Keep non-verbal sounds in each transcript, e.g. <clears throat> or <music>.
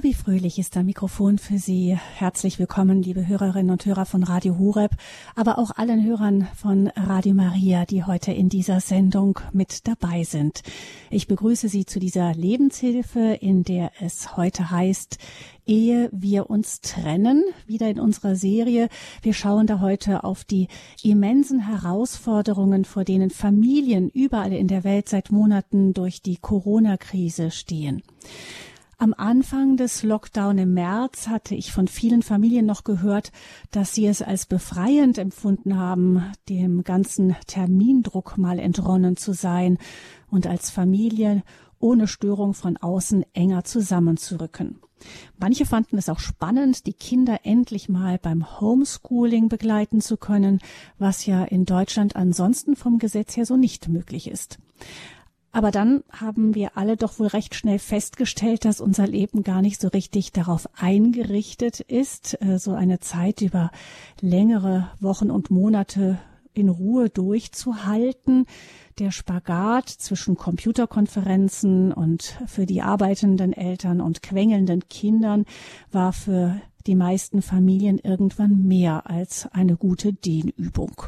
Gabi Fröhlich ist am Mikrofon für Sie. Herzlich willkommen, liebe Hörerinnen und Hörer von Radio Horeb, aber auch allen Hörern von Radio Maria, die heute in dieser Sendung mit dabei sind. Ich begrüße Sie zu dieser Lebenshilfe, in der es heute heißt, ehe wir uns trennen, wieder in unserer Serie. Wir schauen da heute auf die immensen Herausforderungen, vor denen Familien überall in der Welt seit Monaten durch die Corona-Krise stehen. Am Anfang des Lockdown im März hatte ich von vielen Familien noch gehört, dass sie es als befreiend empfunden haben, dem ganzen Termindruck mal entronnen zu sein und als Familie ohne Störung von außen enger zusammenzurücken. Manche fanden es auch spannend, die Kinder endlich mal beim Homeschooling begleiten zu können, was ja in Deutschland ansonsten vom Gesetz her so nicht möglich ist. Aber dann haben wir alle doch wohl recht schnell festgestellt, dass unser Leben gar nicht so richtig darauf eingerichtet ist, äh, so eine Zeit über längere Wochen und Monate in Ruhe durchzuhalten. Der Spagat zwischen Computerkonferenzen und für die arbeitenden Eltern und quengelnden Kindern war für die meisten Familien irgendwann mehr als eine gute Dehnübung.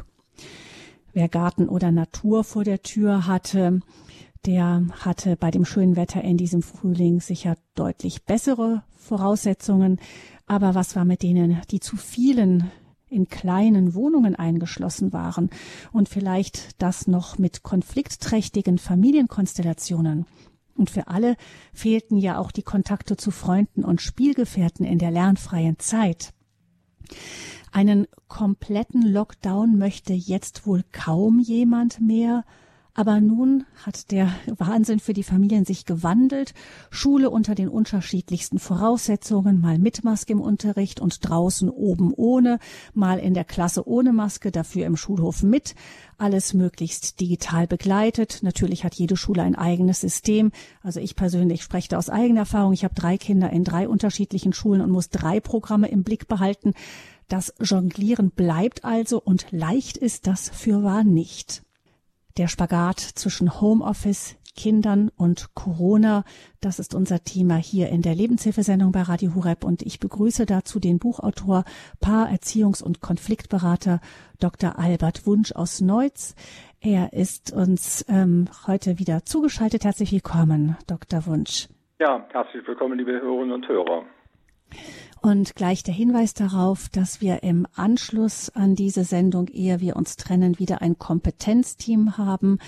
Wer Garten oder Natur vor der Tür hatte, der hatte bei dem schönen Wetter in diesem Frühling sicher deutlich bessere Voraussetzungen. Aber was war mit denen, die zu vielen in kleinen Wohnungen eingeschlossen waren und vielleicht das noch mit konfliktträchtigen Familienkonstellationen? Und für alle fehlten ja auch die Kontakte zu Freunden und Spielgefährten in der lernfreien Zeit. Einen kompletten Lockdown möchte jetzt wohl kaum jemand mehr, aber nun hat der Wahnsinn für die Familien sich gewandelt. Schule unter den unterschiedlichsten Voraussetzungen, mal mit Maske im Unterricht und draußen oben ohne, mal in der Klasse ohne Maske, dafür im Schulhof mit. Alles möglichst digital begleitet. Natürlich hat jede Schule ein eigenes System. Also ich persönlich spreche da aus eigener Erfahrung. Ich habe drei Kinder in drei unterschiedlichen Schulen und muss drei Programme im Blick behalten. Das Jonglieren bleibt also und leicht ist das fürwahr nicht. Der Spagat zwischen Homeoffice, Kindern und Corona, das ist unser Thema hier in der Lebenshilfesendung bei Radio Hureb und ich begrüße dazu den Buchautor, Paar-, Erziehungs- und Konfliktberater Dr. Albert Wunsch aus Neutz. Er ist uns ähm, heute wieder zugeschaltet. Herzlich willkommen, Dr. Wunsch. Ja, herzlich willkommen, liebe Hörerinnen und Hörer. Und gleich der Hinweis darauf, dass wir im Anschluss an diese Sendung, ehe wir uns trennen, wieder ein Kompetenzteam haben,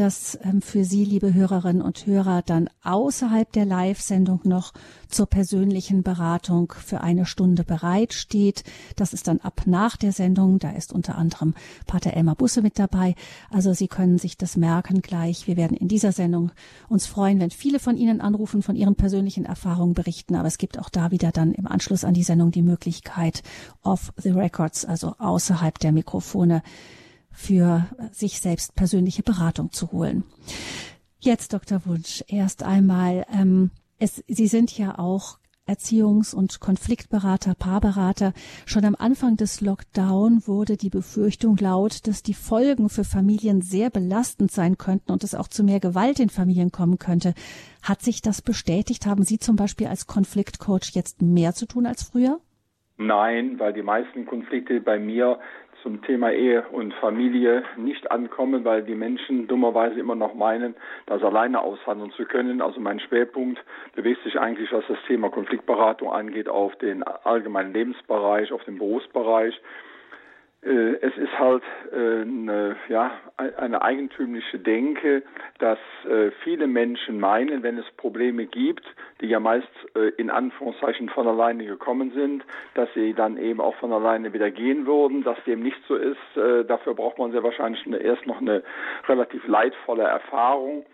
das ähm, für Sie, liebe Hörerinnen und Hörer, dann außerhalb der Live-Sendung noch zur persönlichen Beratung für eine Stunde bereitsteht. Das ist dann ab nach der Sendung. Da ist unter anderem Pater Elmar Busse mit dabei. Also Sie können sich das merken gleich. Wir werden in dieser Sendung uns freuen, wenn viele von Ihnen anrufen, von Ihren persönlichen Erfahrungen berichten. Aber es gibt auch da wieder dann im Anschluss an die Sendung die Möglichkeit, off the records, also außerhalb der Mikrofone, für sich selbst persönliche Beratung zu holen. Jetzt, Dr. Wunsch, erst einmal, ähm, es, Sie sind ja auch Erziehungs- und Konfliktberater, Paarberater. Schon am Anfang des Lockdown wurde die Befürchtung laut, dass die Folgen für Familien sehr belastend sein könnten und es auch zu mehr Gewalt in Familien kommen könnte. Hat sich das bestätigt? Haben Sie zum Beispiel als Konfliktcoach jetzt mehr zu tun als früher? Nein, weil die meisten Konflikte bei mir zum Thema Ehe und Familie nicht ankommen, weil die Menschen dummerweise immer noch meinen, das alleine aushandeln zu können. Also mein Schwerpunkt bewegt sich eigentlich, was das Thema Konfliktberatung angeht, auf den allgemeinen Lebensbereich, auf den Berufsbereich es ist halt äh, eine, ja, eine eigentümliche Denke, dass äh, viele Menschen meinen, wenn es Probleme gibt, die ja meist in Anführungszeichen von alleine gekommen sind, dass sie dann eben auch von alleine wieder gehen würden, dass dem nicht so ist. Dafür braucht man sehr wahrscheinlich erst noch eine relativ leidvolle Erfahrung.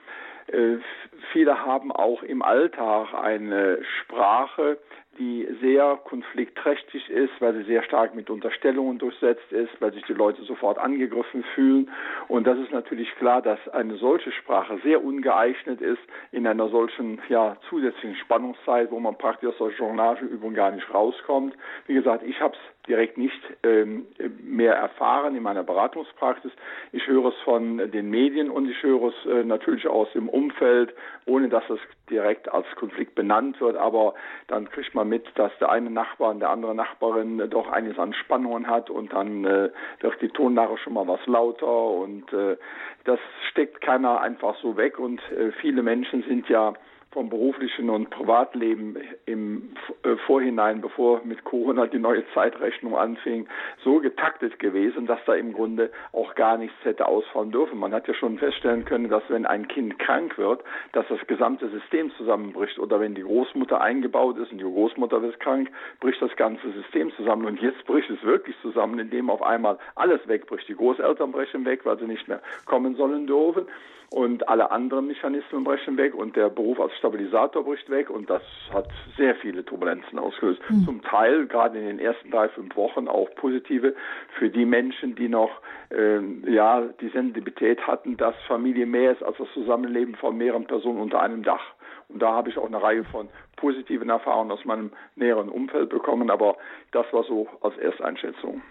Viele haben auch im Alltag eine Sprache, die sehr konfliktträchtig ist, weil sie sehr stark mit Unterstellungen durchsetzt ist, weil sich die Leute sofort angegriffen fühlen. Und das ist natürlich klar, dass eine solche Sprache sehr ungeeignet ist in einer solchen ja, zusätzlichen Spannungszeit, wo man praktisch aus der Journageübung gar nicht rauskommt. Wie gesagt, ich habe es direkt nicht ähm, mehr erfahren in meiner Beratungspraxis. Ich höre es von den Medien und ich höre es äh, natürlich aus dem Umfeld, ohne dass es direkt als Konflikt benannt wird. Aber dann kriegt man mit, dass der eine Nachbar und der andere Nachbarin doch einiges an Spannungen hat und dann äh, wird die Tonlage schon mal was lauter und äh, das steckt keiner einfach so weg und äh, viele Menschen sind ja vom beruflichen und Privatleben im äh, Vorhinein, bevor mit Corona die neue Zeitrechnung anfing, so getaktet gewesen, dass da im Grunde auch gar nichts hätte ausfallen dürfen. Man hat ja schon feststellen können, dass wenn ein Kind krank wird, dass das gesamte System zusammenbricht oder wenn die Großmutter eingebaut ist und die Großmutter wird krank, bricht das ganze System zusammen und jetzt bricht es wirklich zusammen, indem auf einmal alles wegbricht. Die Großeltern brechen weg, weil sie nicht mehr kommen sollen dürfen und alle anderen Mechanismen brechen weg und der Beruf als Stabilisator bricht weg und das hat sehr viele Turbulenzen ausgelöst. Mhm. Zum Teil gerade in den ersten drei, fünf Wochen auch positive für die Menschen, die noch äh, ja die Sensibilität hatten, dass Familie mehr ist als das Zusammenleben von mehreren Personen unter einem Dach. Und da habe ich auch eine Reihe von positiven Erfahrungen aus meinem näheren Umfeld bekommen, aber das war so als Ersteinschätzung.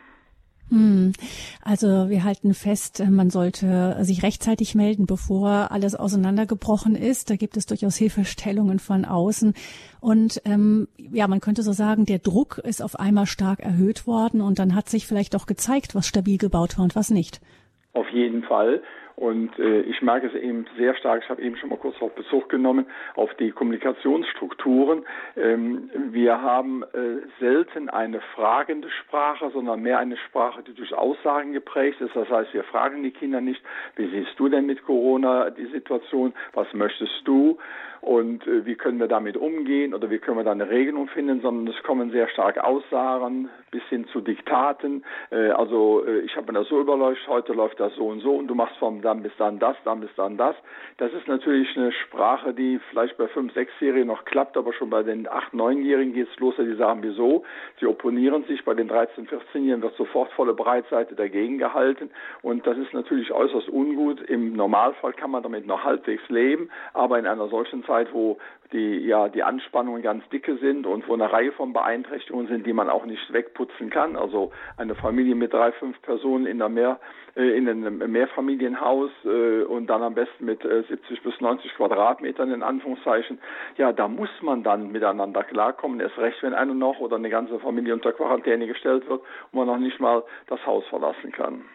Hm. Also wir halten fest, man sollte sich rechtzeitig melden, bevor alles auseinandergebrochen ist. Da gibt es durchaus Hilfestellungen von außen. Und ähm, ja, man könnte so sagen, der Druck ist auf einmal stark erhöht worden und dann hat sich vielleicht auch gezeigt, was stabil gebaut war und was nicht. Auf jeden Fall. Und äh, ich merke es eben sehr stark, ich habe eben schon mal kurz auf Bezug genommen, auf die Kommunikationsstrukturen. Ähm, wir haben äh, selten eine fragende Sprache, sondern mehr eine Sprache, die durch Aussagen geprägt ist. Das heißt, wir fragen die Kinder nicht, wie siehst du denn mit Corona die Situation, was möchtest du? und äh, wie können wir damit umgehen oder wie können wir da eine Regelung finden, sondern es kommen sehr stark Aussagen bis hin zu Diktaten. Äh, also äh, ich habe mir das so überleuchtet, heute läuft das so und so und du machst vom dann bis dann das, dann bis dann das. Das ist natürlich eine Sprache, die vielleicht bei 5-, 6-Jährigen noch klappt, aber schon bei den 8-, 9-Jährigen geht es los, die sagen, wieso? Sie opponieren sich, bei den 13-, 14-Jährigen wird sofort volle Breitseite dagegen gehalten und das ist natürlich äußerst ungut. Im Normalfall kann man damit noch halbwegs leben, aber in einer solchen Zeit wo die, ja, die Anspannungen ganz dicke sind und wo eine Reihe von Beeinträchtigungen sind, die man auch nicht wegputzen kann. Also eine Familie mit drei, fünf Personen in, einer Mehr, äh, in einem Mehrfamilienhaus äh, und dann am besten mit äh, 70 bis 90 Quadratmetern in Anführungszeichen. Ja, da muss man dann miteinander klarkommen. Erst recht, wenn eine noch oder eine ganze Familie unter Quarantäne gestellt wird und man noch nicht mal das Haus verlassen kann.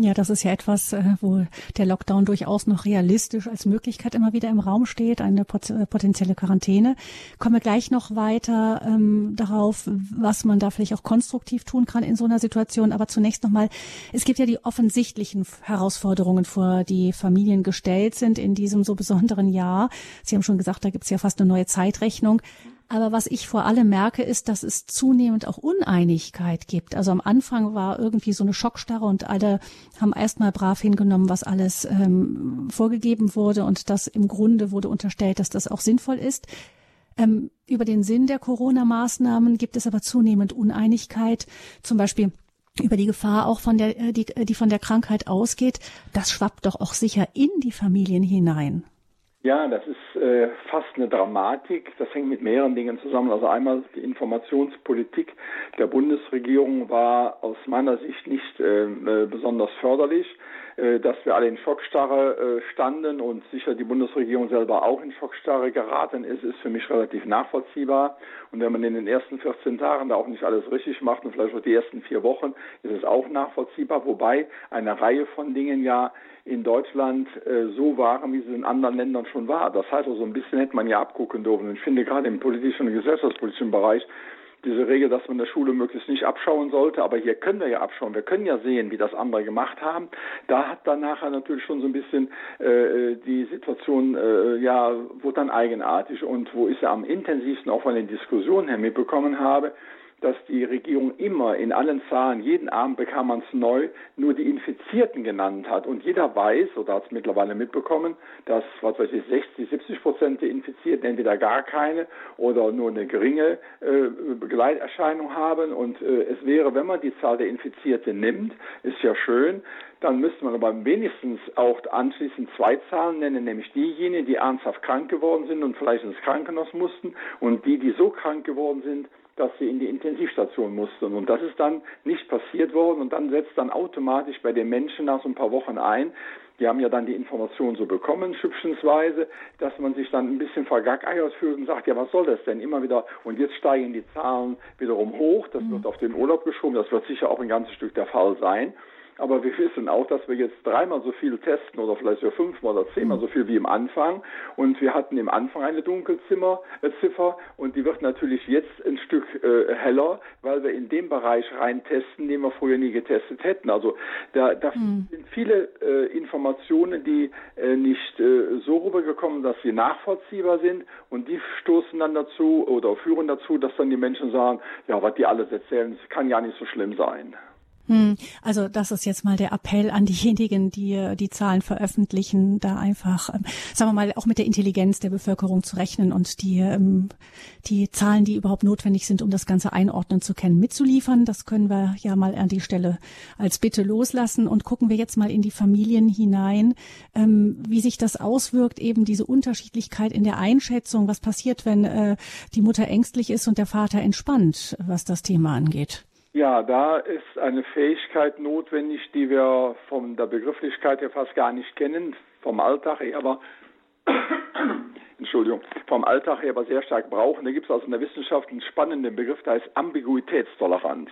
Ja, das ist ja etwas, äh, wo der Lockdown durchaus noch realistisch als Möglichkeit immer wieder im Raum steht, eine äh, potenzielle Quarantäne. Kommen wir gleich noch weiter ähm, darauf, was man da vielleicht auch konstruktiv tun kann in so einer Situation. Aber zunächst nochmal, es gibt ja die offensichtlichen Herausforderungen, vor die Familien gestellt sind in diesem so besonderen Jahr. Sie haben schon gesagt, da gibt es ja fast eine neue Zeitrechnung. Aber was ich vor allem merke, ist, dass es zunehmend auch Uneinigkeit gibt. Also am Anfang war irgendwie so eine Schockstarre und alle haben erstmal brav hingenommen, was alles ähm, vorgegeben wurde und das im Grunde wurde unterstellt, dass das auch sinnvoll ist. Ähm, über den Sinn der Corona-Maßnahmen gibt es aber zunehmend Uneinigkeit. Zum Beispiel über die Gefahr auch von der, äh, die, die von der Krankheit ausgeht. Das schwappt doch auch sicher in die Familien hinein. Ja, das ist äh, fast eine Dramatik. Das hängt mit mehreren Dingen zusammen. Also einmal die Informationspolitik der Bundesregierung war aus meiner Sicht nicht äh, äh besonders förderlich. Äh, dass wir alle in Schockstarre äh, standen und sicher die Bundesregierung selber auch in Schockstarre geraten ist, ist für mich relativ nachvollziehbar. Und wenn man in den ersten 14 Tagen da auch nicht alles richtig macht und vielleicht auch die ersten vier Wochen, ist es auch nachvollziehbar. Wobei eine Reihe von Dingen ja in Deutschland äh, so waren, wie sie in anderen Ländern schon war. Das heißt, also ein bisschen hätte man ja abgucken dürfen. Ich finde gerade im politischen und gesellschaftspolitischen Bereich diese Regel, dass man in der Schule möglichst nicht abschauen sollte, aber hier können wir ja abschauen, wir können ja sehen, wie das andere gemacht haben. Da hat dann nachher natürlich schon so ein bisschen äh, die Situation, äh, ja, wurde dann eigenartig. Und wo ich ja am intensivsten auch von den Diskussionen her mitbekommen habe, dass die Regierung immer in allen Zahlen, jeden Abend bekam man es neu, nur die Infizierten genannt hat. Und jeder weiß, oder hat es mittlerweile mitbekommen, dass, was weiß ich, 60, 70 Prozent der Infizierten entweder gar keine oder nur eine geringe äh, Begleiterscheinung haben. Und äh, es wäre, wenn man die Zahl der Infizierten nimmt, ist ja schön, dann müsste man aber wenigstens auch anschließend zwei Zahlen nennen, nämlich diejenigen, die ernsthaft krank geworden sind und vielleicht ins Krankenhaus mussten und die, die so krank geworden sind, dass sie in die Intensivstation mussten. Und das ist dann nicht passiert worden und dann setzt dann automatisch bei den Menschen nach so ein paar Wochen ein, die haben ja dann die Information so bekommen, schüpfensweise, dass man sich dann ein bisschen vergackeiert fühlt und sagt, ja, was soll das denn? Immer wieder, und jetzt steigen die Zahlen wiederum hoch, das mhm. wird auf den Urlaub geschoben, das wird sicher auch ein ganzes Stück der Fall sein. Aber wir wissen auch, dass wir jetzt dreimal so viel testen oder vielleicht sogar fünfmal oder zehnmal so viel wie im Anfang. Und wir hatten im Anfang eine Dunkelzimmer, äh, Ziffer und die wird natürlich jetzt ein Stück äh, heller, weil wir in dem Bereich rein testen, den wir früher nie getestet hätten. Also da, da mhm. sind viele äh, Informationen, die äh, nicht äh, so rübergekommen, dass sie nachvollziehbar sind und die stoßen dann dazu oder führen dazu, dass dann die Menschen sagen, ja, was die alles erzählen, das kann ja nicht so schlimm sein. Hm, also das ist jetzt mal der Appell an diejenigen, die äh, die Zahlen veröffentlichen, da einfach, ähm, sagen wir mal, auch mit der Intelligenz der Bevölkerung zu rechnen und die, ähm, die Zahlen, die überhaupt notwendig sind, um das Ganze einordnen zu können, mitzuliefern. Das können wir ja mal an die Stelle als Bitte loslassen und gucken wir jetzt mal in die Familien hinein, ähm, wie sich das auswirkt, eben diese Unterschiedlichkeit in der Einschätzung. Was passiert, wenn äh, die Mutter ängstlich ist und der Vater entspannt, was das Thema angeht? Ja, da ist eine Fähigkeit notwendig, die wir von der Begrifflichkeit her fast gar nicht kennen, vom Alltag her, aber <coughs> Entschuldigung, vom Alltag her aber sehr stark brauchen. Da gibt es also in der Wissenschaft einen spannenden Begriff, der heißt Ambiguitätstoleranz.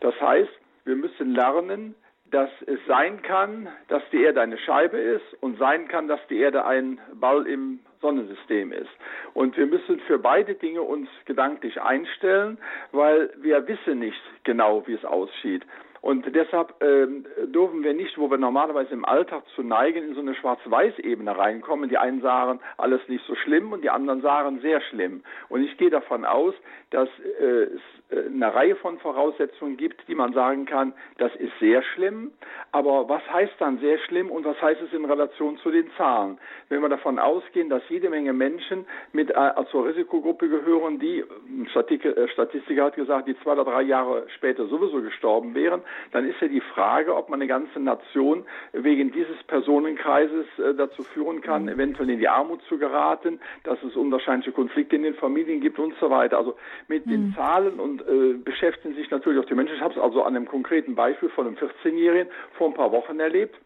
Das heißt, wir müssen lernen, dass es sein kann, dass die Erde eine Scheibe ist und sein kann, dass die Erde ein Ball im Sonnensystem ist. Und wir müssen für beide Dinge uns gedanklich einstellen, weil wir wissen nicht genau, wie es aussieht. Und deshalb ähm, dürfen wir nicht, wo wir normalerweise im Alltag zu neigen, in so eine Schwarz-Weiß-Ebene reinkommen. Die einen sagen, alles nicht so schlimm und die anderen sagen, sehr schlimm. Und ich gehe davon aus, dass äh, es äh, eine Reihe von Voraussetzungen gibt, die man sagen kann, das ist sehr schlimm. Aber was heißt dann sehr schlimm und was heißt es in Relation zu den Zahlen? Wenn wir davon ausgehen, dass jede Menge Menschen mit äh, zur Risikogruppe gehören, die, ein äh, Statistiker hat gesagt, die zwei oder drei Jahre später sowieso gestorben wären, dann ist ja die Frage, ob man eine ganze Nation wegen dieses Personenkreises äh, dazu führen kann, mhm. eventuell in die Armut zu geraten, dass es unwahrscheinliche Konflikte in den Familien gibt und so weiter. Also mit mhm. den Zahlen und äh, beschäftigen sich natürlich auch die Menschen. Ich habe es also an einem konkreten Beispiel von einem 14-Jährigen vor ein paar Wochen erlebt.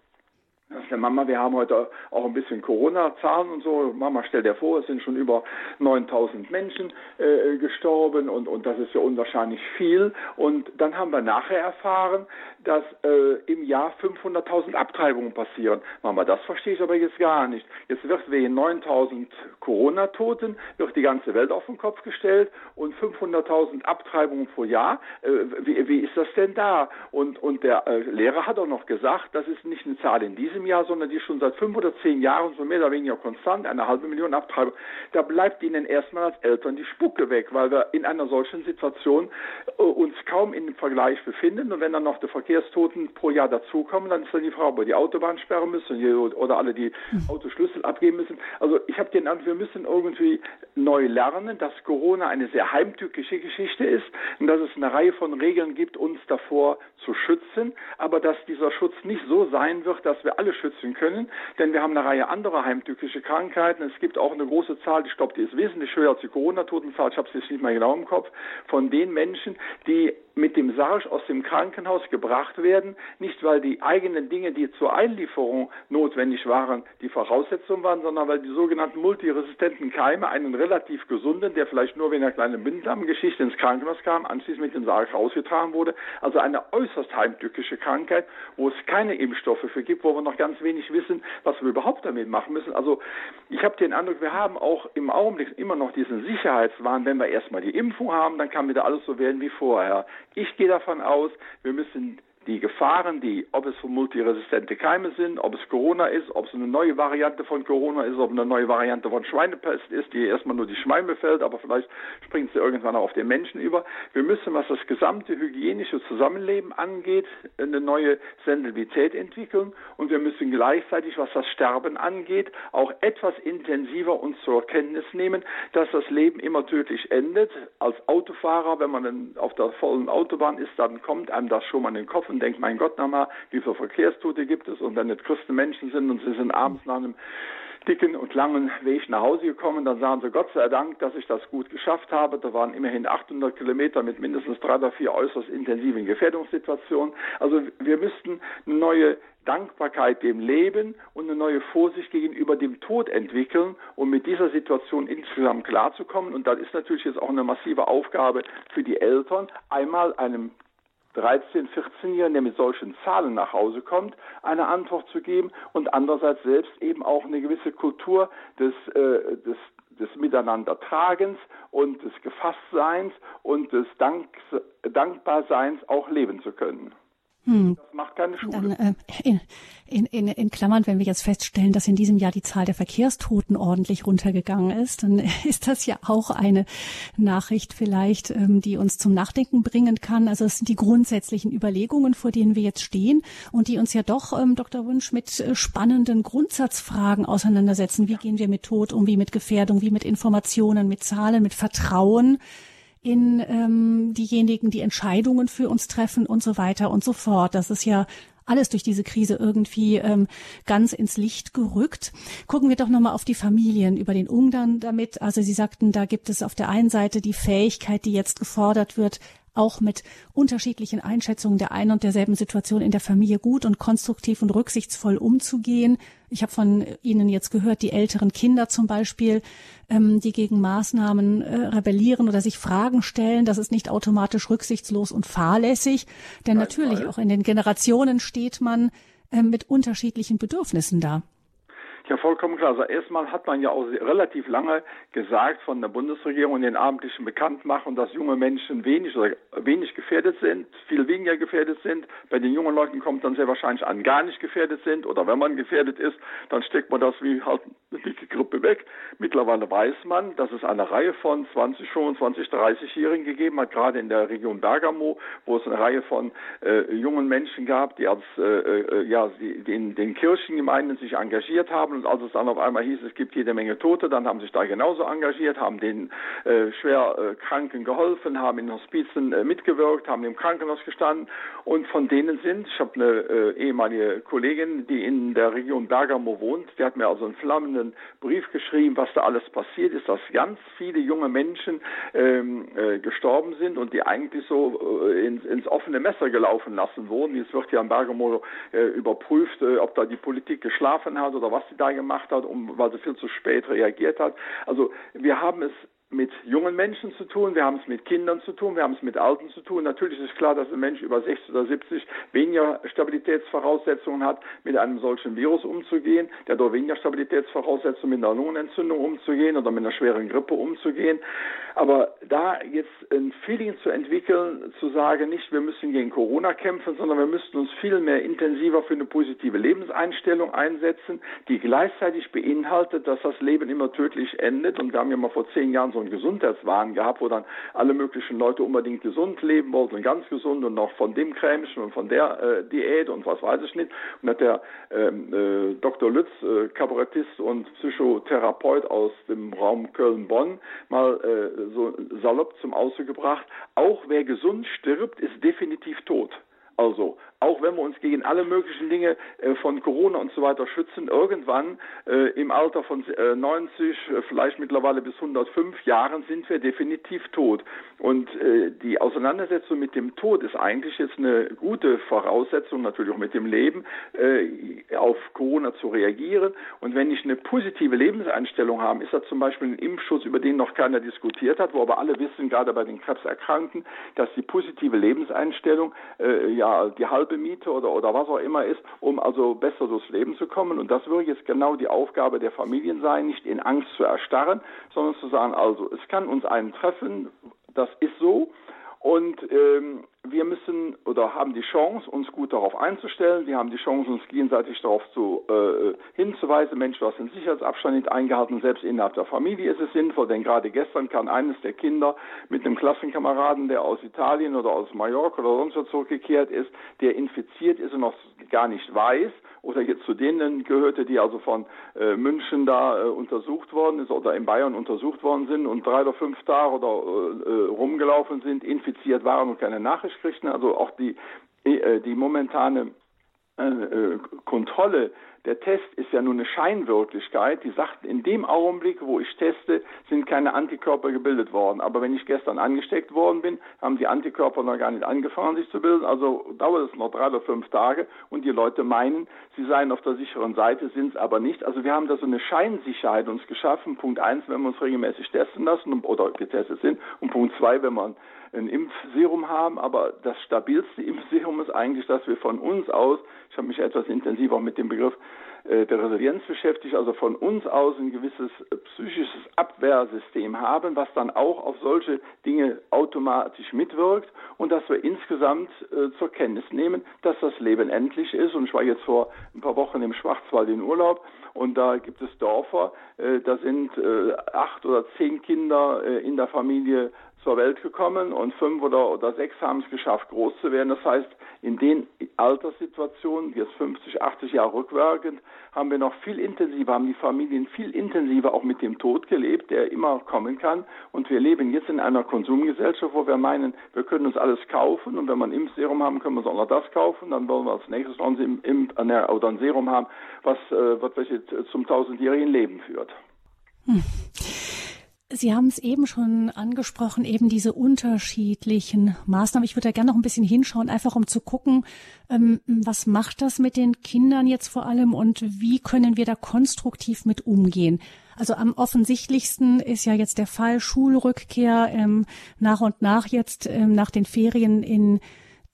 Der Mama, wir haben heute auch ein bisschen Corona-Zahlen und so. Mama, stell dir vor, es sind schon über 9000 Menschen äh, gestorben und, und das ist ja unwahrscheinlich viel. Und dann haben wir nachher erfahren, dass äh, im Jahr 500.000 Abtreibungen passieren. Mama, das verstehe ich aber jetzt gar nicht. Jetzt wird wegen 9.000 Corona-Toten, wird die ganze Welt auf den Kopf gestellt und 500.000 Abtreibungen pro Jahr. Äh, wie, wie ist das denn da? Und, und der äh, Lehrer hat auch noch gesagt, das ist nicht eine Zahl in diesem diesem Jahr, sondern die schon seit fünf oder zehn Jahren so mehr oder weniger konstant, eine halbe Million Abtreibung, da bleibt ihnen erstmal als Eltern die Spucke weg, weil wir in einer solchen Situation äh, uns kaum in dem Vergleich befinden. Und wenn dann noch die Verkehrstoten pro Jahr dazukommen, dann ist dann die Frau, wir die Autobahn sperren müssen oder alle die hm. Autoschlüssel abgeben müssen. Also ich habe den Eindruck, wir müssen irgendwie neu lernen, dass Corona eine sehr heimtückische Geschichte ist und dass es eine Reihe von Regeln gibt, uns davor zu schützen, aber dass dieser Schutz nicht so sein wird, dass wir alle alle schützen können, denn wir haben eine Reihe anderer heimtückische Krankheiten. Es gibt auch eine große Zahl, ich glaube, die ist wesentlich höher als die Corona-Totenzahl, ich habe es jetzt nicht mehr genau im Kopf, von den Menschen, die mit dem Sarg aus dem Krankenhaus gebracht werden, nicht weil die eigenen Dinge, die zur Einlieferung notwendig waren, die Voraussetzung waren, sondern weil die sogenannten multiresistenten Keime einen relativ gesunden, der vielleicht nur wegen einer kleinen Binddarmgeschichte ins Krankenhaus kam, anschließend mit dem Sarg rausgetragen wurde, also eine äußerst heimtückische Krankheit, wo es keine Impfstoffe für gibt, wo wir noch ganz wenig wissen, was wir überhaupt damit machen müssen. Also ich habe den Eindruck, wir haben auch im Augenblick immer noch diesen Sicherheitswahn, wenn wir erstmal die Impfung haben, dann kann wieder alles so werden wie vorher. Ich gehe davon aus, wir müssen die Gefahren, die, ob es multiresistente Keime sind, ob es Corona ist, ob es eine neue Variante von Corona ist, ob eine neue Variante von Schweinepest ist, die erstmal nur die Schweine befällt, aber vielleicht springt sie irgendwann auch auf den Menschen über. Wir müssen, was das gesamte hygienische Zusammenleben angeht, eine neue Sensibilität entwickeln und wir müssen gleichzeitig, was das Sterben angeht, auch etwas intensiver uns zur Kenntnis nehmen, dass das Leben immer tödlich endet. Als Autofahrer, wenn man auf der vollen Autobahn ist, dann kommt einem das schon mal in den Kopf und denkt, mein Gott, nochmal, wie viele Verkehrstote gibt es? Und wenn es Christenmenschen sind und sie sind abends nach einem dicken und langen Weg nach Hause gekommen. Dann sagen sie, Gott sei Dank, dass ich das gut geschafft habe. Da waren immerhin 800 Kilometer mit mindestens drei oder vier äußerst intensiven Gefährdungssituationen. Also wir müssten eine neue Dankbarkeit dem Leben und eine neue Vorsicht gegenüber dem Tod entwickeln, um mit dieser Situation insgesamt klarzukommen. Und das ist natürlich jetzt auch eine massive Aufgabe für die Eltern, einmal einem 13-, 14-Jährigen, der mit solchen Zahlen nach Hause kommt, eine Antwort zu geben und andererseits selbst eben auch eine gewisse Kultur des, äh, des, des Miteinandertragens und des Gefasstseins und des Dank, Dankbarseins auch leben zu können. Hm. Das macht keine Schule. Dann, äh, in, in, in, in Klammern, wenn wir jetzt feststellen, dass in diesem Jahr die Zahl der Verkehrstoten ordentlich runtergegangen ist, dann <laughs> ist das ja auch eine Nachricht vielleicht, ähm, die uns zum Nachdenken bringen kann. Also es sind die grundsätzlichen Überlegungen, vor denen wir jetzt stehen und die uns ja doch, ähm, Dr. Wunsch, mit äh, spannenden Grundsatzfragen auseinandersetzen. Wie gehen wir mit Tod um, wie mit Gefährdung, wie mit Informationen, mit Zahlen, mit Vertrauen? In ähm, diejenigen, die Entscheidungen für uns treffen und so weiter und so fort. Das ist ja alles durch diese Krise irgendwie ähm, ganz ins Licht gerückt. Gucken wir doch nochmal auf die Familien, über den Umgang damit. Also Sie sagten, da gibt es auf der einen Seite die Fähigkeit, die jetzt gefordert wird, auch mit unterschiedlichen Einschätzungen der einen und derselben Situation in der Familie gut und konstruktiv und rücksichtsvoll umzugehen. Ich habe von Ihnen jetzt gehört, die älteren Kinder zum Beispiel, ähm, die gegen Maßnahmen äh, rebellieren oder sich Fragen stellen, das ist nicht automatisch rücksichtslos und fahrlässig, denn natürlich auch in den Generationen steht man äh, mit unterschiedlichen Bedürfnissen da. Ja, vollkommen klar. Also erstmal hat man ja auch relativ lange gesagt von der Bundesregierung in den abendlichen Bekanntmachungen, dass junge Menschen wenig oder wenig gefährdet sind, viel weniger gefährdet sind. Bei den jungen Leuten kommt dann sehr wahrscheinlich an, gar nicht gefährdet sind. Oder wenn man gefährdet ist, dann steckt man das wie halt eine dicke Grippe weg. Mittlerweile weiß man, dass es eine Reihe von 20, 25, 30-Jährigen gegeben hat, gerade in der Region Bergamo, wo es eine Reihe von äh, jungen Menschen gab, die als äh, äh, ja, die in den Kirchengemeinden sich engagiert haben und als es dann auf einmal hieß, es gibt jede Menge Tote, dann haben sich da genauso engagiert, haben den äh, schwer äh, Kranken geholfen, haben in Hospizen äh, mitgewirkt, haben im Krankenhaus gestanden. Und von denen sind, ich habe eine äh, ehemalige Kollegin, die in der Region Bergamo wohnt, die hat mir also einen flammenden Brief geschrieben, was da alles passiert ist, dass ganz viele junge Menschen ähm, äh, gestorben sind und die eigentlich so äh, ins, ins offene Messer gelaufen lassen wurden. Es wird ja in Bergamo äh, überprüft, äh, ob da die Politik geschlafen hat oder was sie da da gemacht hat, um, weil sie viel zu spät reagiert hat. Also wir haben es mit jungen Menschen zu tun, wir haben es mit Kindern zu tun, wir haben es mit Alten zu tun. Natürlich ist klar, dass ein Mensch über 60 oder 70 weniger Stabilitätsvoraussetzungen hat, mit einem solchen Virus umzugehen, der hat weniger Stabilitätsvoraussetzungen, mit einer Lungenentzündung umzugehen oder mit einer schweren Grippe umzugehen. Aber da jetzt ein Feeling zu entwickeln, zu sagen, nicht wir müssen gegen Corona kämpfen, sondern wir müssten uns viel mehr intensiver für eine positive Lebenseinstellung einsetzen, die gleichzeitig beinhaltet, dass das Leben immer tödlich endet. Und wir haben ja mal vor zehn Jahren so einen Gesundheitswahn gehabt, wo dann alle möglichen Leute unbedingt gesund leben wollten, ganz gesund und noch von dem Cremischen und von der äh, Diät und was weiß ich nicht. Und hat der ähm, äh, Dr. Lütz, äh, Kabarettist und Psychotherapeut aus dem Raum Köln-Bonn, mal äh, so salopp zum Ausdruck gebracht, auch wer gesund stirbt, ist definitiv tot. Also, auch wenn wir uns gegen alle möglichen Dinge äh, von Corona und so weiter schützen, irgendwann äh, im Alter von äh, 90, äh, vielleicht mittlerweile bis 105 Jahren sind wir definitiv tot. Und äh, die Auseinandersetzung mit dem Tod ist eigentlich jetzt eine gute Voraussetzung, natürlich auch mit dem Leben, äh, auf Corona zu reagieren. Und wenn ich eine positive Lebenseinstellung habe, ist das zum Beispiel ein Impfschutz, über den noch keiner diskutiert hat, wo aber alle wissen, gerade bei den Krebserkrankten, dass die positive Lebenseinstellung ja die halbe Miete oder, oder was auch immer ist, um also besser durchs Leben zu kommen. Und das würde jetzt genau die Aufgabe der Familien sein, nicht in Angst zu erstarren, sondern zu sagen, also es kann uns einen treffen, das ist so. Und ähm, wir müssen oder haben die Chance, uns gut darauf einzustellen. Wir haben die Chance, uns gegenseitig darauf zu, äh, hinzuweisen. Mensch, du hast den Sicherheitsabstand nicht eingehalten. Selbst innerhalb der Familie ist es sinnvoll, denn gerade gestern kann eines der Kinder mit einem Klassenkameraden, der aus Italien oder aus Mallorca oder sonst wo zurückgekehrt ist, der infiziert ist und noch gar nicht weiß oder jetzt zu denen gehörte, die also von äh, München da äh, untersucht worden ist oder in Bayern untersucht worden sind und drei oder fünf Tage oder äh, äh rumgelaufen sind, infiziert waren und keine Nachricht kriegten. Also auch die, äh, die momentane äh, Kontrolle der Test ist ja nur eine Scheinwirklichkeit. Die sagt, in dem Augenblick, wo ich teste, sind keine Antikörper gebildet worden. Aber wenn ich gestern angesteckt worden bin, haben die Antikörper noch gar nicht angefangen, sich zu bilden. Also dauert es noch drei oder fünf Tage und die Leute meinen, sie seien auf der sicheren Seite, sind es aber nicht. Also wir haben da so eine Scheinsicherheit uns geschaffen. Punkt eins, wenn wir uns regelmäßig testen lassen oder getestet sind. Und Punkt zwei, wenn man ein Impfserum haben, aber das stabilste <laughs> Impfserum ist eigentlich, dass wir von uns aus, ich habe mich etwas intensiver mit dem Begriff äh, der Resilienz beschäftigt, also von uns aus ein gewisses äh, psychisches Abwehrsystem haben, was dann auch auf solche Dinge automatisch mitwirkt und dass wir insgesamt äh, zur Kenntnis nehmen, dass das Leben endlich ist. Und ich war jetzt vor ein paar Wochen im Schwarzwald in Urlaub und da gibt es Dörfer, äh, da sind äh, acht oder zehn Kinder äh, in der Familie zur Welt gekommen und fünf oder, oder sechs haben es geschafft, groß zu werden. Das heißt, in den Alterssituationen, jetzt 50, 80 Jahre rückwirkend, haben wir noch viel intensiver, haben die Familien viel intensiver auch mit dem Tod gelebt, der immer kommen kann. Und wir leben jetzt in einer Konsumgesellschaft, wo wir meinen, wir können uns alles kaufen und wenn wir ein Impfserum haben, können wir uns auch noch das kaufen. Dann wollen wir als nächstes noch ein, Impf oder ein Serum haben, was, äh, was welche zum tausendjährigen Leben führt. Hm. Sie haben es eben schon angesprochen, eben diese unterschiedlichen Maßnahmen. Ich würde da gerne noch ein bisschen hinschauen, einfach um zu gucken, ähm, was macht das mit den Kindern jetzt vor allem und wie können wir da konstruktiv mit umgehen. Also am offensichtlichsten ist ja jetzt der Fall Schulrückkehr ähm, nach und nach jetzt ähm, nach den Ferien in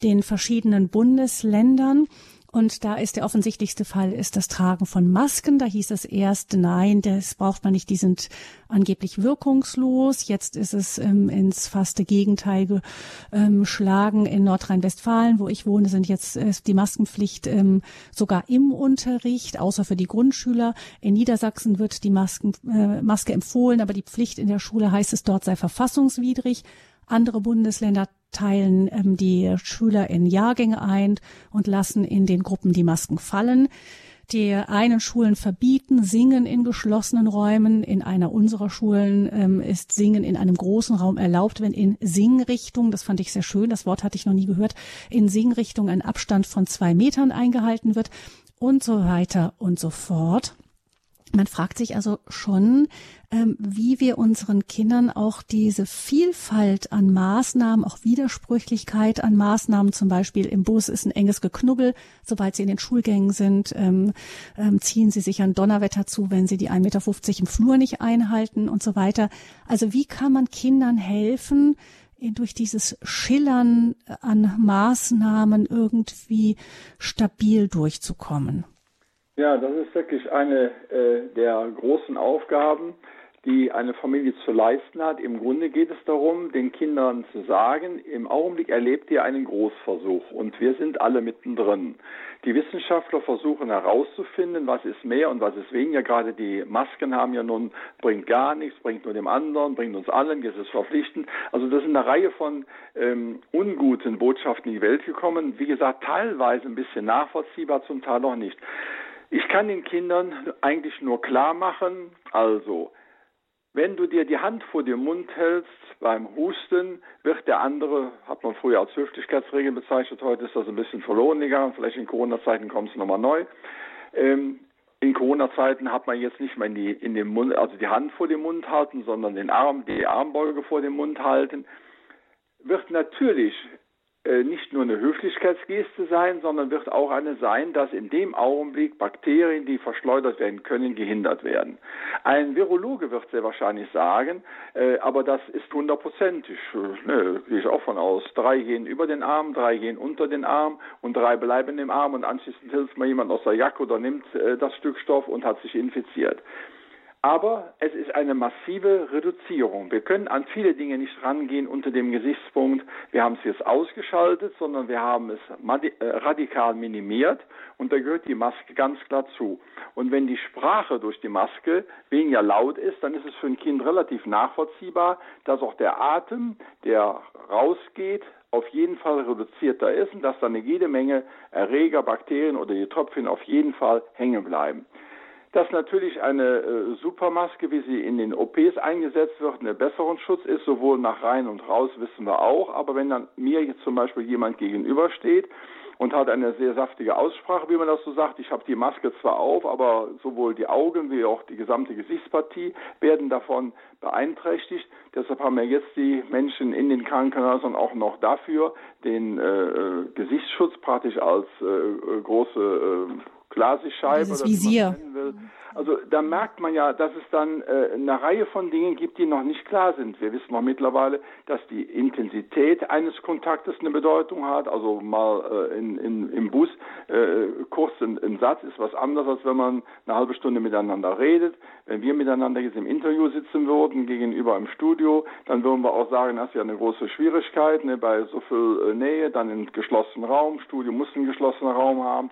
den verschiedenen Bundesländern. Und da ist der offensichtlichste Fall ist das Tragen von Masken. Da hieß es erst, nein, das braucht man nicht, die sind angeblich wirkungslos. Jetzt ist es ähm, ins faste Gegenteil geschlagen. Ähm, in Nordrhein-Westfalen, wo ich wohne, sind jetzt äh, die Maskenpflicht ähm, sogar im Unterricht, außer für die Grundschüler. In Niedersachsen wird die Masken, äh, Maske empfohlen, aber die Pflicht in der Schule heißt es dort sei verfassungswidrig. Andere Bundesländer teilen ähm, die Schüler in Jahrgänge ein und lassen in den Gruppen die Masken fallen. Die einen Schulen verbieten Singen in geschlossenen Räumen. In einer unserer Schulen ähm, ist Singen in einem großen Raum erlaubt, wenn in Singrichtung, das fand ich sehr schön, das Wort hatte ich noch nie gehört, in Singrichtung ein Abstand von zwei Metern eingehalten wird und so weiter und so fort. Man fragt sich also schon, ähm, wie wir unseren Kindern auch diese Vielfalt an Maßnahmen, auch Widersprüchlichkeit an Maßnahmen, zum Beispiel im Bus ist ein enges Geknubbel, sobald sie in den Schulgängen sind, ähm, ähm, ziehen sie sich an Donnerwetter zu, wenn sie die 1,50 Meter im Flur nicht einhalten und so weiter. Also wie kann man Kindern helfen, durch dieses Schillern an Maßnahmen irgendwie stabil durchzukommen? Ja, das ist wirklich eine äh, der großen Aufgaben, die eine Familie zu leisten hat. Im Grunde geht es darum, den Kindern zu sagen, im Augenblick erlebt ihr einen Großversuch und wir sind alle mittendrin. Die Wissenschaftler versuchen herauszufinden, was ist mehr und was ist weniger. Gerade die Masken haben ja nun, bringt gar nichts, bringt nur dem anderen, bringt uns allen, jetzt ist verpflichtend. Also das sind eine Reihe von ähm, unguten Botschaften in die Welt gekommen. Wie gesagt, teilweise ein bisschen nachvollziehbar, zum Teil noch nicht. Ich kann den Kindern eigentlich nur klar machen, also, wenn du dir die Hand vor den Mund hältst beim Husten, wird der andere, hat man früher als Höflichkeitsregel bezeichnet, heute ist das ein bisschen verloren gegangen, vielleicht in Corona-Zeiten kommt es nochmal neu. Ähm, in Corona-Zeiten hat man jetzt nicht mehr in, die, in den Mund, also die Hand vor den Mund halten, sondern den Arm, die Armbeuge vor den Mund halten. Wird natürlich nicht nur eine Höflichkeitsgeste sein, sondern wird auch eine sein, dass in dem Augenblick Bakterien, die verschleudert werden können, gehindert werden. Ein Virologe wird sehr wahrscheinlich sagen, äh, aber das ist hundertprozentig, äh, ne, gehe ich auch von aus. Drei gehen über den Arm, drei gehen unter den Arm und drei bleiben im Arm und anschließend hilft mal jemand aus der Jacke oder nimmt äh, das Stück Stoff und hat sich infiziert. Aber es ist eine massive Reduzierung. Wir können an viele Dinge nicht rangehen unter dem Gesichtspunkt, wir haben es jetzt ausgeschaltet, sondern wir haben es äh, radikal minimiert und da gehört die Maske ganz klar zu. Und wenn die Sprache durch die Maske weniger laut ist, dann ist es für ein Kind relativ nachvollziehbar, dass auch der Atem, der rausgeht, auf jeden Fall reduzierter ist und dass dann jede Menge Erreger, Bakterien oder die Tröpfchen auf jeden Fall hängen bleiben. Dass natürlich eine äh, Supermaske, wie sie in den OPs eingesetzt wird, ein besseren Schutz ist, sowohl nach rein und raus, wissen wir auch. Aber wenn dann mir jetzt zum Beispiel jemand gegenübersteht und hat eine sehr saftige Aussprache, wie man das so sagt, ich habe die Maske zwar auf, aber sowohl die Augen wie auch die gesamte Gesichtspartie werden davon beeinträchtigt. Deshalb haben wir jetzt die Menschen in den Krankenhäusern auch noch dafür den äh, äh Gesichtsschutz praktisch als äh, äh große äh, Glasscheibe Dieses Visier. Will. Also da merkt man ja, dass es dann äh, eine Reihe von Dingen gibt, die noch nicht klar sind. Wir wissen auch mittlerweile, dass die Intensität eines Kontaktes eine Bedeutung hat. Also mal äh, in, in, im Bus äh, kurz ein, ein Satz ist was anderes, als wenn man eine halbe Stunde miteinander redet. Wenn wir miteinander jetzt im Interview sitzen würden, gegenüber im Studio, dann würden wir auch sagen, das ist ja eine große Schwierigkeit ne, bei so viel äh, Nähe, dann im geschlossenen Raum. Studio muss einen geschlossenen Raum haben.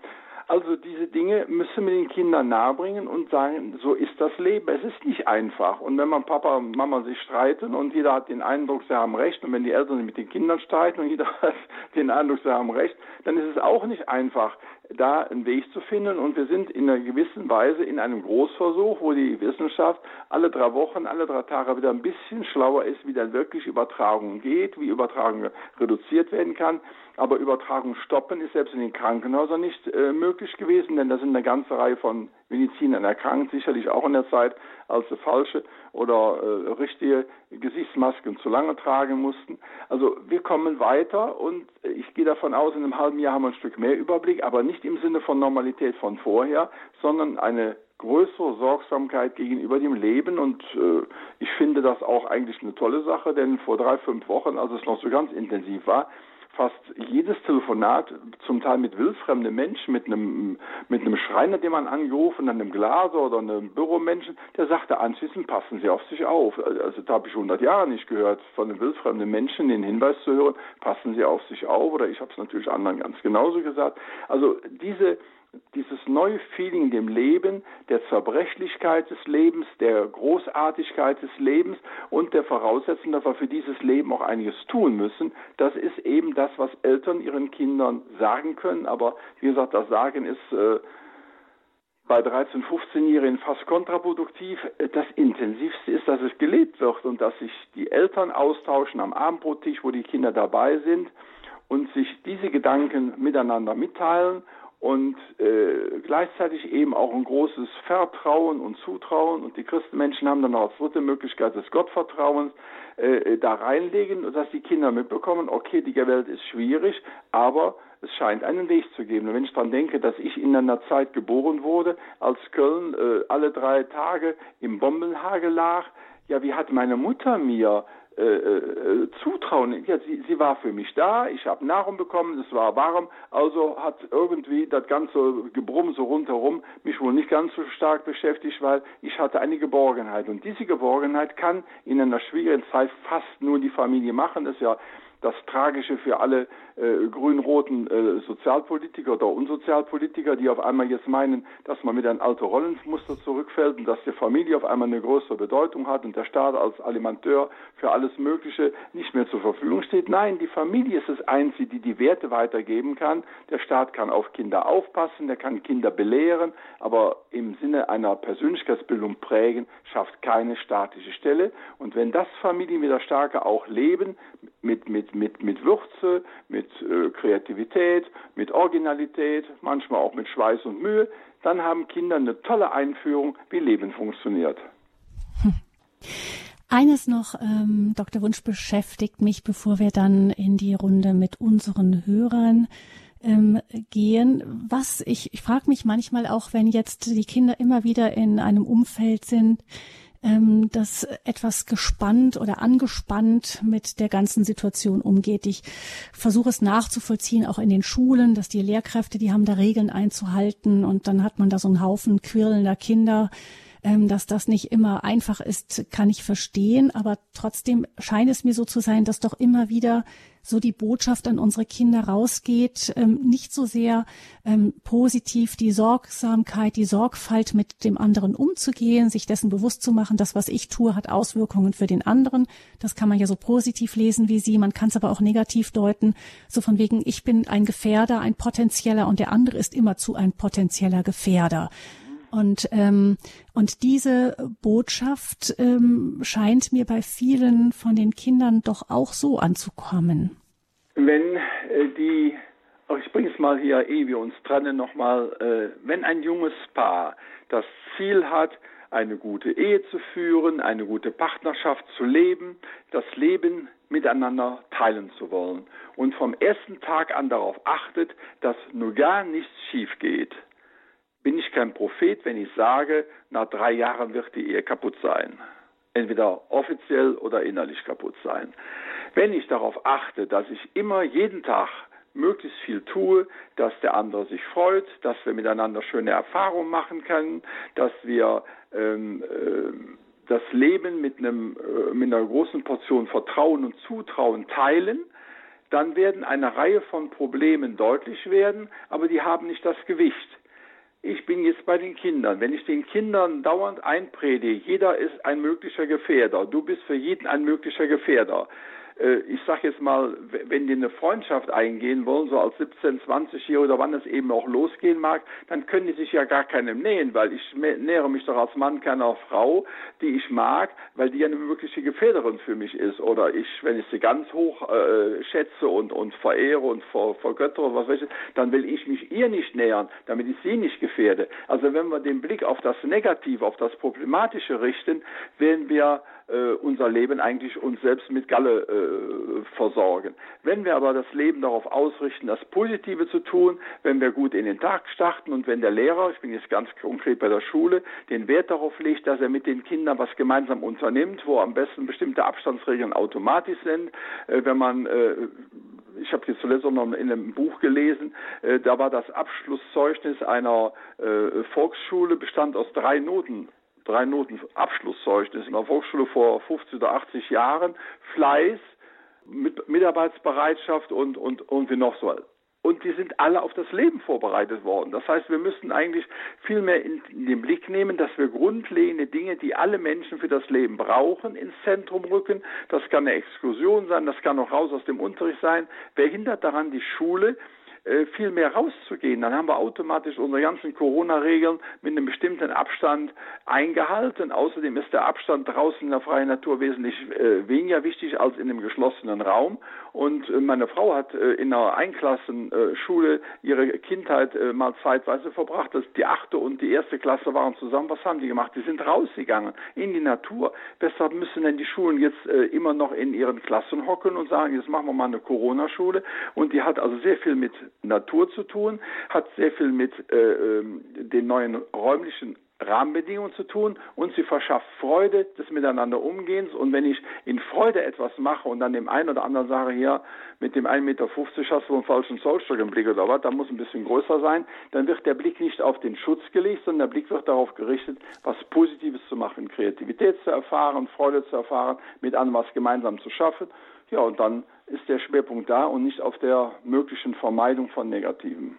Also diese Dinge müssen wir den Kindern nahebringen und sagen, so ist das Leben. Es ist nicht einfach. Und wenn man Papa und Mama sich streiten und jeder hat den Eindruck, sie haben recht, und wenn die Eltern mit den Kindern streiten und jeder <laughs> hat den Eindruck, sie haben recht, dann ist es auch nicht einfach, da einen Weg zu finden. Und wir sind in einer gewissen Weise in einem Großversuch, wo die Wissenschaft alle drei Wochen, alle drei Tage wieder ein bisschen schlauer ist, wie dann wirklich Übertragung geht, wie Übertragung reduziert werden kann. Aber Übertragung stoppen ist selbst in den Krankenhäusern nicht äh, möglich gewesen, denn da sind eine ganze Reihe von Medizinern erkrankt, sicherlich auch in der Zeit, als sie falsche oder äh, richtige Gesichtsmasken zu lange tragen mussten. Also wir kommen weiter und ich gehe davon aus, in einem halben Jahr haben wir ein Stück mehr Überblick, aber nicht im Sinne von Normalität von vorher, sondern eine größere Sorgsamkeit gegenüber dem Leben und äh, ich finde das auch eigentlich eine tolle Sache, denn vor drei, fünf Wochen, als es noch so ganz intensiv war, fast jedes Telefonat, zum Teil mit wildfremden Menschen, mit einem, mit einem Schreiner, den man angerufen, einem Glaser oder einem Büromenschen, der sagte anschließend, passen Sie auf sich auf. Also da habe ich 100 Jahre nicht gehört, von einem wildfremden Menschen den Hinweis zu hören, passen Sie auf sich auf. Oder ich habe es natürlich anderen ganz genauso gesagt. Also diese dieses neue Feeling in dem Leben, der Zerbrechlichkeit des Lebens, der Großartigkeit des Lebens und der Voraussetzung, dass wir für dieses Leben auch einiges tun müssen, das ist eben das, was Eltern ihren Kindern sagen können. Aber wie gesagt, das Sagen ist äh, bei 13-, 15-Jährigen fast kontraproduktiv. Das Intensivste ist, dass es gelebt wird und dass sich die Eltern austauschen am Abendbrottisch, wo die Kinder dabei sind und sich diese Gedanken miteinander mitteilen und äh, gleichzeitig eben auch ein großes Vertrauen und Zutrauen und die Christenmenschen haben dann auch als dritte Möglichkeit des Gottvertrauens äh, da reinlegen, dass die Kinder mitbekommen, okay, die Welt ist schwierig, aber es scheint einen Weg zu geben. Und wenn ich daran denke, dass ich in einer Zeit geboren wurde, als Köln äh, alle drei Tage im Bombenhagel lag, ja, wie hat meine Mutter mir äh, äh, zutrauen. Ja, sie, sie war für mich da, ich habe Nahrung bekommen, es war warm, also hat irgendwie das ganze Gebrumm so rundherum mich wohl nicht ganz so stark beschäftigt, weil ich hatte eine Geborgenheit. Und diese Geborgenheit kann in einer schwierigen Zeit fast nur die Familie machen. Das ist ja das Tragische für alle äh, grün-roten äh, Sozialpolitiker oder Unsozialpolitiker, die auf einmal jetzt meinen, dass man mit einem alten Rollenmuster zurückfällt und dass die Familie auf einmal eine größere Bedeutung hat und der Staat als Alimenteur für alles Mögliche nicht mehr zur Verfügung steht. Nein, die Familie ist das Einzige, die die Werte weitergeben kann. Der Staat kann auf Kinder aufpassen, der kann Kinder belehren, aber im Sinne einer Persönlichkeitsbildung prägen, schafft keine staatliche Stelle. Und wenn das Familien wieder stärker auch leben, mit, mit, mit, mit Würze, mit äh, Kreativität, mit Originalität, manchmal auch mit Schweiß und Mühe, dann haben Kinder eine tolle Einführung, wie Leben funktioniert. Hm. Eines noch, ähm, Dr. Wunsch, beschäftigt mich, bevor wir dann in die Runde mit unseren Hörern ähm, gehen. Was ich, ich frage mich manchmal auch, wenn jetzt die Kinder immer wieder in einem Umfeld sind, ähm, das etwas gespannt oder angespannt mit der ganzen Situation umgeht. Ich versuche es nachzuvollziehen, auch in den Schulen, dass die Lehrkräfte, die haben da Regeln einzuhalten und dann hat man da so einen Haufen quirlender Kinder ähm, dass das nicht immer einfach ist, kann ich verstehen. Aber trotzdem scheint es mir so zu sein, dass doch immer wieder so die Botschaft an unsere Kinder rausgeht, ähm, nicht so sehr ähm, positiv die Sorgsamkeit, die Sorgfalt mit dem anderen umzugehen, sich dessen bewusst zu machen, das, was ich tue, hat Auswirkungen für den anderen. Das kann man ja so positiv lesen wie Sie, man kann es aber auch negativ deuten, so von wegen, ich bin ein Gefährder, ein potenzieller und der andere ist immerzu ein potenzieller Gefährder. Und, ähm, und diese Botschaft ähm, scheint mir bei vielen von den Kindern doch auch so anzukommen. Wenn äh, die, ich bringe es mal hier, ehe wir uns trennen, nochmal, äh, wenn ein junges Paar das Ziel hat, eine gute Ehe zu führen, eine gute Partnerschaft zu leben, das Leben miteinander teilen zu wollen und vom ersten Tag an darauf achtet, dass nur gar nichts schief geht, bin ich kein Prophet, wenn ich sage, nach drei Jahren wird die Ehe kaputt sein. Entweder offiziell oder innerlich kaputt sein. Wenn ich darauf achte, dass ich immer jeden Tag möglichst viel tue, dass der andere sich freut, dass wir miteinander schöne Erfahrungen machen können, dass wir ähm, äh, das Leben mit, einem, äh, mit einer großen Portion Vertrauen und Zutrauen teilen, dann werden eine Reihe von Problemen deutlich werden, aber die haben nicht das Gewicht ich bin jetzt bei den Kindern. Wenn ich den Kindern dauernd einpredige, jeder ist ein möglicher Gefährder, du bist für jeden ein möglicher Gefährder, äh, ich sage jetzt mal, wenn die eine Freundschaft eingehen wollen, so als 17, 20-Jährige oder wann es eben auch losgehen mag, dann können die sich ja gar keinem nähen, weil ich nähere mich doch als Mann keiner Frau, die ich mag, weil die eine mögliche Gefährderin für mich ist. Oder ich, wenn ich sie ganz hoch äh, schätze und, und verehre und ver, vergöttere, was weiß ich, dann will ich mich ihr nicht nähern, damit ich sie nicht gefährde. Also wenn wir den Blick auf das Negative, auf das Problematische richten, werden wir äh, unser Leben eigentlich uns selbst mit Galle äh, versorgen. Wenn wir aber das Leben darauf ausrichten, das Positive zu tun, wenn wir gut in den Tag starten und wenn der Lehrer, ich bin jetzt ganz konkret bei der Schule, den Wert darauf legt, dass er mit den Kindern was gemeinsam unternimmt, wo am besten bestimmte Abstandsregeln automatisch sind, äh, wenn man äh, ich habe jetzt zuletzt auch noch in einem Buch gelesen, äh, da war das Abschlusszeugnis einer äh, Volksschule bestand aus drei Noten drei Noten Abschlusszeugnis in der Volksschule vor 50 oder 80 Jahren, Fleiß, mit Mitarbeitsbereitschaft und, und irgendwie noch so. Und die sind alle auf das Leben vorbereitet worden. Das heißt, wir müssen eigentlich viel mehr in, in den Blick nehmen, dass wir grundlegende Dinge, die alle Menschen für das Leben brauchen, ins Zentrum rücken. Das kann eine Exkursion sein, das kann auch raus aus dem Unterricht sein. Wer hindert daran die Schule, viel mehr rauszugehen. Dann haben wir automatisch unsere ganzen Corona-Regeln mit einem bestimmten Abstand eingehalten. Außerdem ist der Abstand draußen in der freien Natur wesentlich äh, weniger wichtig als in einem geschlossenen Raum. Und äh, meine Frau hat äh, in einer Einklassenschule ihre Kindheit äh, mal zeitweise verbracht. Das, die achte und die erste Klasse waren zusammen. Was haben die gemacht? Die sind rausgegangen in die Natur. Weshalb müssen denn die Schulen jetzt äh, immer noch in ihren Klassen hocken und sagen, jetzt machen wir mal eine Corona-Schule? Und die hat also sehr viel mit Natur zu tun, hat sehr viel mit äh, ähm, den neuen räumlichen Rahmenbedingungen zu tun und sie verschafft Freude des Miteinander Umgehens. Und wenn ich in Freude etwas mache und dann dem einen oder anderen sage, hier mit dem 1,50 Meter hast du einen falschen Zollstock im Blick oder was, da muss ein bisschen größer sein, dann wird der Blick nicht auf den Schutz gelegt, sondern der Blick wird darauf gerichtet, was Positives zu machen, Kreativität zu erfahren, Freude zu erfahren, mit anderen was gemeinsam zu schaffen. Ja, und dann ist der Schwerpunkt da und nicht auf der möglichen Vermeidung von Negativen.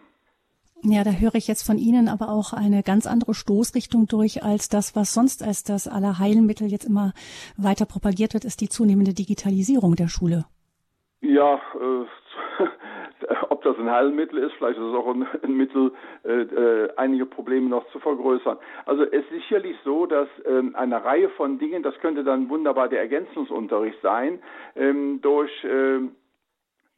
Ja, da höre ich jetzt von Ihnen aber auch eine ganz andere Stoßrichtung durch als das, was sonst als das Allerheilmittel jetzt immer weiter propagiert wird, ist die zunehmende Digitalisierung der Schule. Ja, äh, ob das ein Heilmittel ist, vielleicht ist es auch ein, ein Mittel, äh, äh, einige Probleme noch zu vergrößern. Also es ist sicherlich so, dass ähm, eine Reihe von Dingen, das könnte dann wunderbar der Ergänzungsunterricht sein, ähm, durch ähm,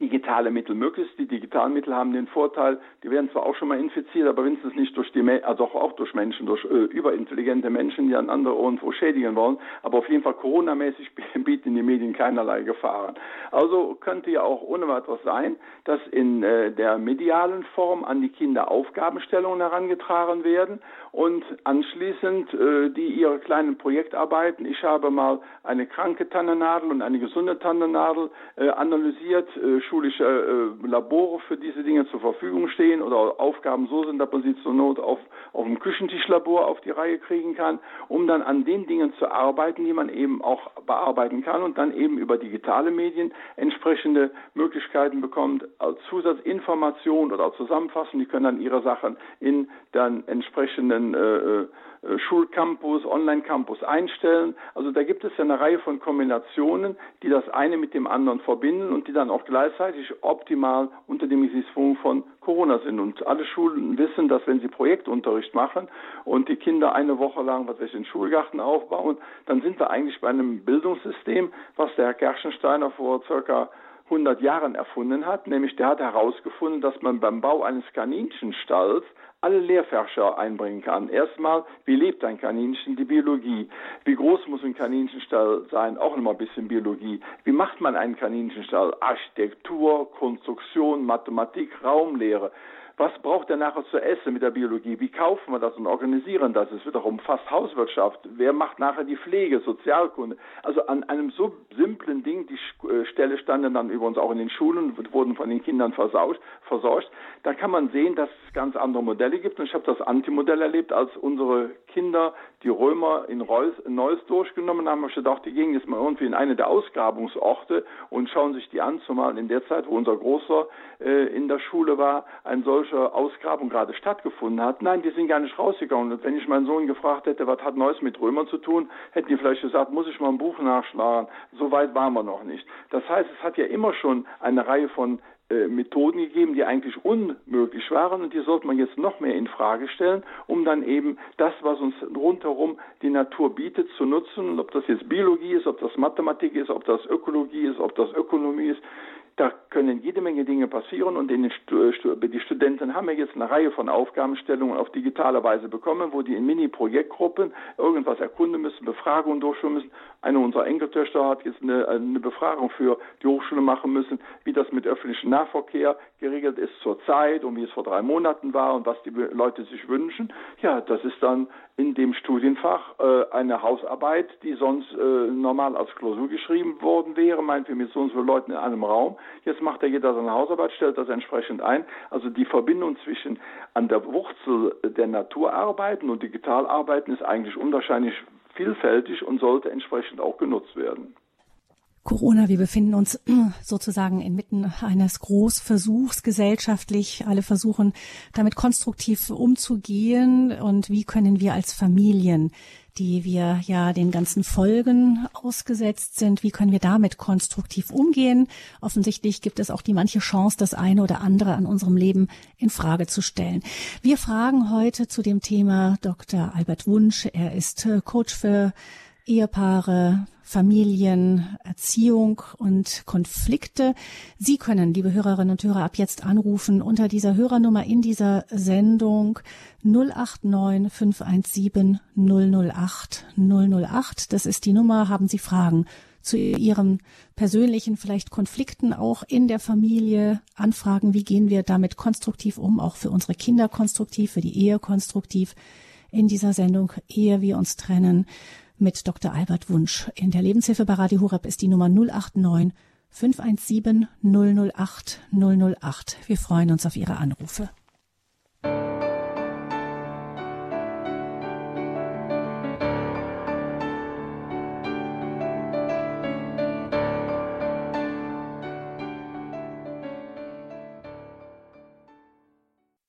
digitale Mittel möglichst. Die digitalen Mittel haben den Vorteil, die werden zwar auch schon mal infiziert, aber wenigstens nicht durch die, also auch durch Menschen, durch äh, überintelligente Menschen, die an andere irgendwo schädigen wollen. Aber auf jeden Fall Corona-mäßig <laughs> bieten die Medien keinerlei Gefahren. Also könnte ja auch ohne weiteres sein, dass in äh, der medialen Form an die Kinder Aufgabenstellungen herangetragen werden und anschließend äh, die ihre kleinen Projektarbeiten. Ich habe mal eine kranke Tannennadel und eine gesunde Tannennadel äh, analysiert, äh, außerschulische äh, Labore für diese Dinge zur Verfügung stehen oder Aufgaben so sind, dass man sie zur Not auf, auf dem Küchentischlabor auf die Reihe kriegen kann, um dann an den Dingen zu arbeiten, die man eben auch bearbeiten kann und dann eben über digitale Medien entsprechende Möglichkeiten bekommt, als Zusatzinformation oder Zusammenfassung, die können dann ihre Sachen in dann entsprechenden äh, äh äh, Schulcampus, Online-Campus einstellen. Also da gibt es ja eine Reihe von Kombinationen, die das eine mit dem anderen verbinden und die dann auch gleichzeitig optimal unter dem Gesichtspunkt von Corona sind. Und alle Schulen wissen, dass wenn sie Projektunterricht machen und die Kinder eine Woche lang, was weiß ich, den Schulgarten aufbauen, dann sind wir eigentlich bei einem Bildungssystem, was der Herr Gerschensteiner vor circa 100 Jahren erfunden hat, nämlich der hat herausgefunden, dass man beim Bau eines Kaninchenstalls alle Lehrfächer einbringen kann. Erstmal, wie lebt ein Kaninchen? Die Biologie. Wie groß muss ein Kaninchenstall sein? Auch nochmal ein bisschen Biologie. Wie macht man einen Kaninchenstall? Architektur, Konstruktion, Mathematik, Raumlehre. Was braucht er nachher zu essen mit der Biologie? Wie kaufen wir das und organisieren das? Es wird auch umfasst Hauswirtschaft. Wer macht nachher die Pflege, Sozialkunde? Also an einem so simplen Ding, die äh, Stelle standen dann übrigens auch in den Schulen, wurden von den Kindern versorgt. versorgt. Da kann man sehen, dass es ganz andere Modelle gibt. Und ich habe das Antimodell erlebt, als unsere Kinder die Römer in Reus, Neuss durchgenommen haben. Ich gedacht, die gehen jetzt mal irgendwie in eine der Ausgrabungsorte und schauen sich die an, zumal in der Zeit, wo unser Großer äh, in der Schule war, ein solcher Ausgrabung gerade stattgefunden hat. Nein, die sind gar nicht rausgegangen. Und wenn ich meinen Sohn gefragt hätte, was hat Neuss mit Römern zu tun, hätten die vielleicht gesagt, muss ich mal ein Buch nachschlagen. So weit waren wir noch nicht. Das heißt, es hat ja immer schon eine Reihe von Methoden gegeben, die eigentlich unmöglich waren und die sollte man jetzt noch mehr in Frage stellen, um dann eben das, was uns rundherum die Natur bietet, zu nutzen. ob das jetzt Biologie ist, ob das Mathematik ist, ob das Ökologie ist, ob das Ökonomie ist. Da können jede Menge Dinge passieren und die Studenten haben ja jetzt eine Reihe von Aufgabenstellungen auf digitale Weise bekommen, wo die in Mini-Projektgruppen irgendwas erkunden müssen, Befragungen durchführen müssen. Eine unserer Enkeltöchter hat jetzt eine, eine Befragung für die Hochschule machen müssen, wie das mit öffentlichem Nahverkehr geregelt ist zurzeit und wie es vor drei Monaten war und was die Leute sich wünschen. Ja, das ist dann in dem Studienfach äh, eine Hausarbeit, die sonst äh, normal als Klausur geschrieben worden wäre, meinetwegen mit so und so Leuten in einem Raum. Jetzt macht ja jeder seine Hausarbeit, stellt das entsprechend ein. Also die Verbindung zwischen an der Wurzel der Natur arbeiten und digital arbeiten ist eigentlich unwahrscheinlich vielfältig und sollte entsprechend auch genutzt werden. Corona, wir befinden uns <clears throat> sozusagen inmitten eines Großversuchs gesellschaftlich. Alle versuchen damit konstruktiv umzugehen und wie können wir als Familien, die wir ja den ganzen Folgen ausgesetzt sind, wie können wir damit konstruktiv umgehen? Offensichtlich gibt es auch die manche Chance, das eine oder andere an unserem Leben in Frage zu stellen. Wir fragen heute zu dem Thema Dr. Albert Wunsch. Er ist äh, Coach für Ehepaare, Familien, Erziehung und Konflikte. Sie können, liebe Hörerinnen und Hörer, ab jetzt anrufen unter dieser Hörernummer in dieser Sendung 089 517 008 008. Das ist die Nummer. Haben Sie Fragen zu Ihren persönlichen vielleicht Konflikten auch in der Familie? Anfragen, wie gehen wir damit konstruktiv um, auch für unsere Kinder konstruktiv, für die Ehe konstruktiv? In dieser Sendung, ehe wir uns trennen, mit Dr. Albert Wunsch. In der Lebenshilfe bei Radio Horeb ist die Nummer 089 517 008 008. Wir freuen uns auf Ihre Anrufe.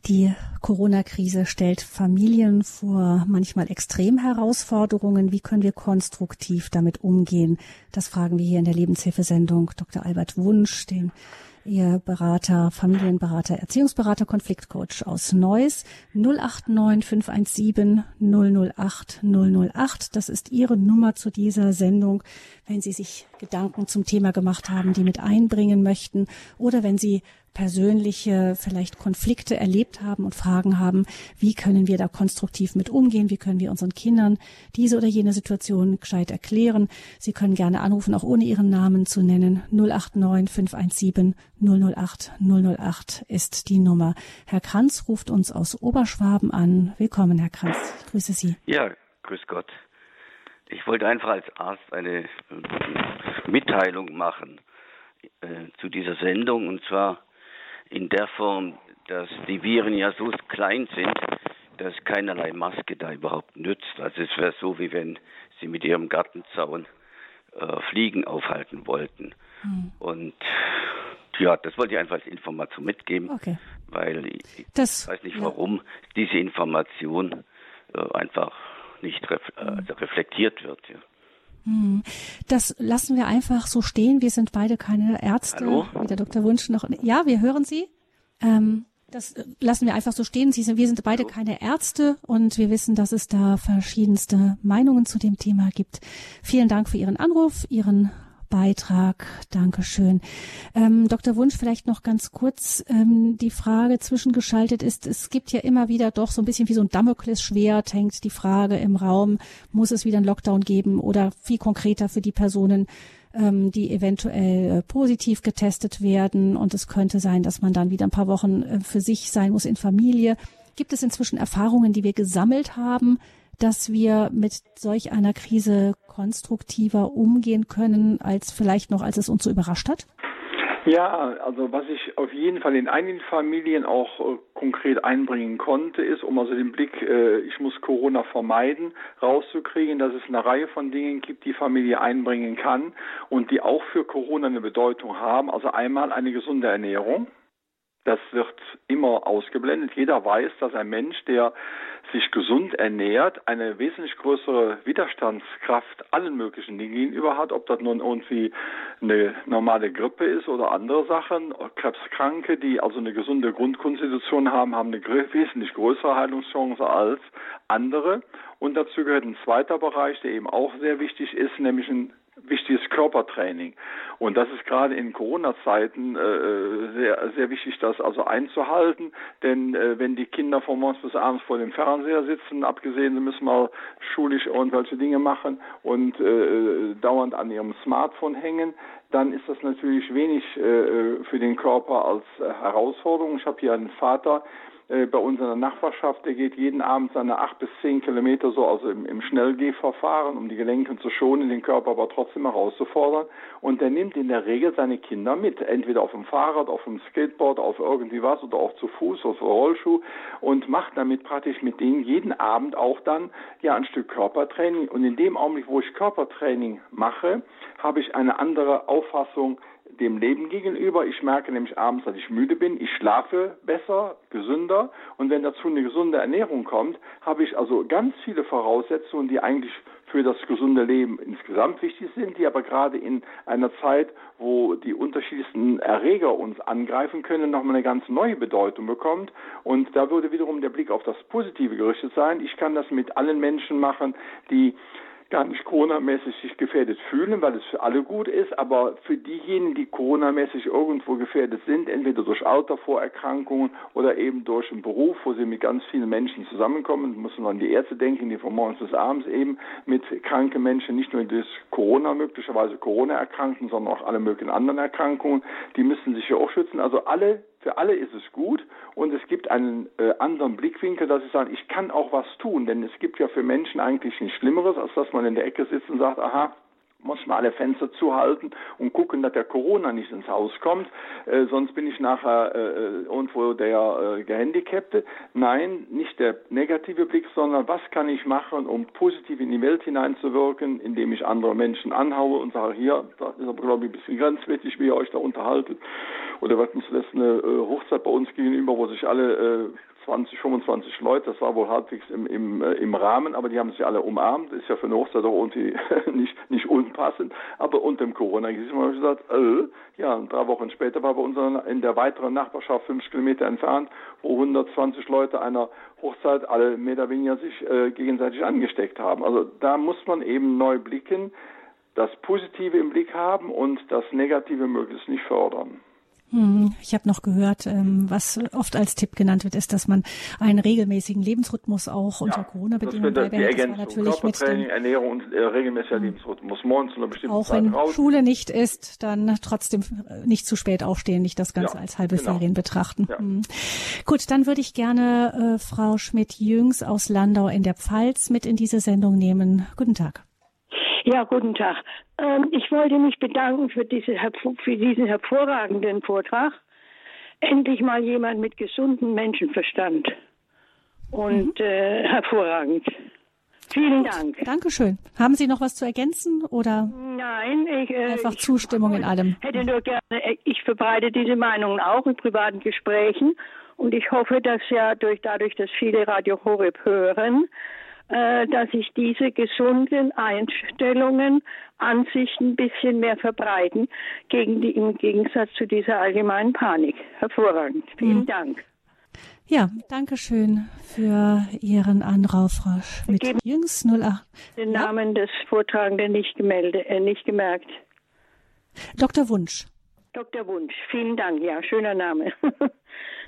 Die Corona-Krise stellt Familien vor manchmal extrem Herausforderungen. Wie können wir konstruktiv damit umgehen? Das fragen wir hier in der Lebenshilfesendung Dr. Albert Wunsch, den Ihr Berater, Familienberater, Erziehungsberater, Konfliktcoach aus Neuss. 089 517 008 008. Das ist Ihre Nummer zu dieser Sendung, wenn Sie sich Gedanken zum Thema gemacht haben, die mit einbringen möchten oder wenn Sie persönliche vielleicht Konflikte erlebt haben und Fragen haben, wie können wir da konstruktiv mit umgehen, wie können wir unseren Kindern diese oder jene Situation gescheit erklären. Sie können gerne anrufen, auch ohne Ihren Namen zu nennen. 089 517 008 008 ist die Nummer. Herr Kranz ruft uns aus Oberschwaben an. Willkommen, Herr Kranz. Ich grüße Sie. Ja, grüß Gott. Ich wollte einfach als Arzt eine Mitteilung machen. äh, zu dieser Sendung und zwar in der Form, dass die Viren ja so klein sind, dass keinerlei Maske da überhaupt nützt. Also es wäre so, wie wenn sie mit ihrem Gartenzaun äh, Fliegen aufhalten wollten. Hm. Und ja, das wollte ich einfach als Information mitgeben, okay. weil ich das, weiß nicht, warum ja. diese Information äh, einfach nicht ref äh, also reflektiert wird. Ja. Hm. Das lassen wir einfach so stehen. Wir sind beide keine Ärzte. Hallo? Wie der Dr. Wunsch noch. Ja, wir hören Sie. Ähm, das lassen wir einfach so stehen. Sie sind, wir sind beide keine Ärzte und wir wissen, dass es da verschiedenste Meinungen zu dem Thema gibt. Vielen Dank für Ihren Anruf, Ihren Beitrag. Dankeschön. Ähm, Dr. Wunsch, vielleicht noch ganz kurz ähm, die Frage zwischengeschaltet ist, es gibt ja immer wieder doch so ein bisschen wie so ein Damoklesschwert hängt die Frage im Raum, muss es wieder einen Lockdown geben oder viel konkreter für die Personen, ähm, die eventuell äh, positiv getestet werden. Und es könnte sein, dass man dann wieder ein paar Wochen äh, für sich sein muss in Familie. Gibt es inzwischen Erfahrungen, die wir gesammelt haben, dass wir mit solch einer Krise konstruktiver umgehen können, als vielleicht noch, als es uns so überrascht hat? Ja, also was ich auf jeden Fall in einigen Familien auch äh, konkret einbringen konnte, ist, um also den Blick, äh, ich muss Corona vermeiden, rauszukriegen, dass es eine Reihe von Dingen gibt, die Familie einbringen kann und die auch für Corona eine Bedeutung haben. Also einmal eine gesunde Ernährung. Das wird immer ausgeblendet. Jeder weiß, dass ein Mensch, der sich gesund ernährt, eine wesentlich größere Widerstandskraft allen möglichen Dingen gegenüber hat, ob das nun irgendwie eine normale Grippe ist oder andere Sachen. Krebskranke, die also eine gesunde Grundkonstitution haben, haben eine wesentlich größere Heilungschance als andere. Und dazu gehört ein zweiter Bereich, der eben auch sehr wichtig ist, nämlich ein wichtiges Körpertraining. Und das ist gerade in Corona-Zeiten äh, sehr, sehr wichtig, das also einzuhalten. Denn äh, wenn die Kinder von morgens bis abends vor dem Fernseher sitzen, abgesehen, sie müssen mal schulisch irgendwelche Dinge machen und äh, dauernd an ihrem Smartphone hängen, dann ist das natürlich wenig äh, für den Körper als äh, Herausforderung. Ich habe hier einen Vater, äh, bei uns in der Nachbarschaft, der geht jeden Abend seine acht bis zehn Kilometer so, also im, im Schnellgehverfahren, um die Gelenke zu schonen, den Körper aber trotzdem herauszufordern. Und der nimmt in der Regel seine Kinder mit, entweder auf dem Fahrrad, auf dem Skateboard, auf irgendwie was oder auch zu Fuß, auf Rollschuh und macht damit praktisch mit denen jeden Abend auch dann ja ein Stück Körpertraining. Und in dem Augenblick, wo ich Körpertraining mache, habe ich eine andere Auffassung dem Leben gegenüber. Ich merke nämlich abends, dass ich müde bin. Ich schlafe besser, gesünder. Und wenn dazu eine gesunde Ernährung kommt, habe ich also ganz viele Voraussetzungen, die eigentlich für das gesunde Leben insgesamt wichtig sind, die aber gerade in einer Zeit, wo die unterschiedlichsten Erreger uns angreifen können, nochmal eine ganz neue Bedeutung bekommt. Und da würde wiederum der Blick auf das Positive gerichtet sein. Ich kann das mit allen Menschen machen, die gar nicht Corona-mäßig sich gefährdet fühlen, weil es für alle gut ist, aber für diejenigen, die Corona-mäßig irgendwo gefährdet sind, entweder durch Altervorerkrankungen oder eben durch einen Beruf, wo sie mit ganz vielen Menschen zusammenkommen, muss man an die Ärzte denken, die von morgens bis abends eben mit kranken Menschen, nicht nur durch Corona möglicherweise Corona erkranken, sondern auch alle möglichen anderen Erkrankungen, die müssen sich ja auch schützen. Also alle für alle ist es gut und es gibt einen äh, anderen Blickwinkel, dass ich sage, ich kann auch was tun, denn es gibt ja für Menschen eigentlich nichts Schlimmeres, als dass man in der Ecke sitzt und sagt, aha, muss man alle Fenster zuhalten und gucken, dass der Corona nicht ins Haus kommt, äh, sonst bin ich nachher äh, äh, irgendwo der äh, Gehandicapte. Nein, nicht der negative Blick, sondern was kann ich machen, um positiv in die Welt hineinzuwirken, indem ich andere Menschen anhaue und sage, hier, das ist aber glaube ich ein bisschen grenzwertig, wie ihr euch da unterhaltet. Oder wir hatten zuletzt eine äh, Hochzeit bei uns gegenüber, wo sich alle äh, 20, 25 Leute, das war wohl halbwegs im, im, äh, im Rahmen, aber die haben sich alle umarmt, ist ja für eine Hochzeit auch irgendwie <laughs> nicht, nicht unpassend, aber unter dem Corona-Gesicht haben wir gesagt, äh, ja, und drei Wochen später war bei uns in der weiteren Nachbarschaft, fünf Kilometer entfernt, wo 120 Leute einer Hochzeit alle mehr oder weniger sich äh, gegenseitig angesteckt haben. Also da muss man eben neu blicken, das Positive im Blick haben und das Negative möglichst nicht fördern. Hm, ich habe noch gehört, ähm, was oft als Tipp genannt wird, ist, dass man einen regelmäßigen Lebensrhythmus auch unter ja, Corona-Bedingungen beibehält. Das war natürlich mit dem, Ernährung und äh, regelmäßiger hm. Lebensrhythmus. Morgens einer bestimmten Auch wenn raus. Schule nicht ist, dann trotzdem äh, nicht zu spät aufstehen, nicht das Ganze ja, als halbe genau. Ferien betrachten. Ja. Hm. Gut, dann würde ich gerne äh, Frau Schmidt-Jüngs aus Landau in der Pfalz mit in diese Sendung nehmen. Guten Tag. Ja, guten Tag. Ähm, ich wollte mich bedanken für, diese, für diesen hervorragenden Vortrag. Endlich mal jemand mit gesundem Menschenverstand. Und mhm. äh, hervorragend. Vielen Dank. Dankeschön. Haben Sie noch was zu ergänzen oder? Nein, ich, äh, einfach Zustimmung ich, in allem. Hätte nur gerne, äh, ich verbreite diese Meinungen auch in privaten Gesprächen und ich hoffe, dass ja durch dadurch, dass viele Radio Horeb hören, dass sich diese gesunden Einstellungen, Ansichten ein bisschen mehr verbreiten gegen die, im Gegensatz zu dieser allgemeinen Panik. Hervorragend. Vielen mhm. Dank. Ja, danke schön für Ihren Anruf, Frau Schmidt-Jüngs 08. Den Namen ja? des Vortragenden nicht gemeldet, äh, nicht gemerkt. Dr. Wunsch. Dr. Wunsch. Vielen Dank. Ja, schöner Name. <laughs>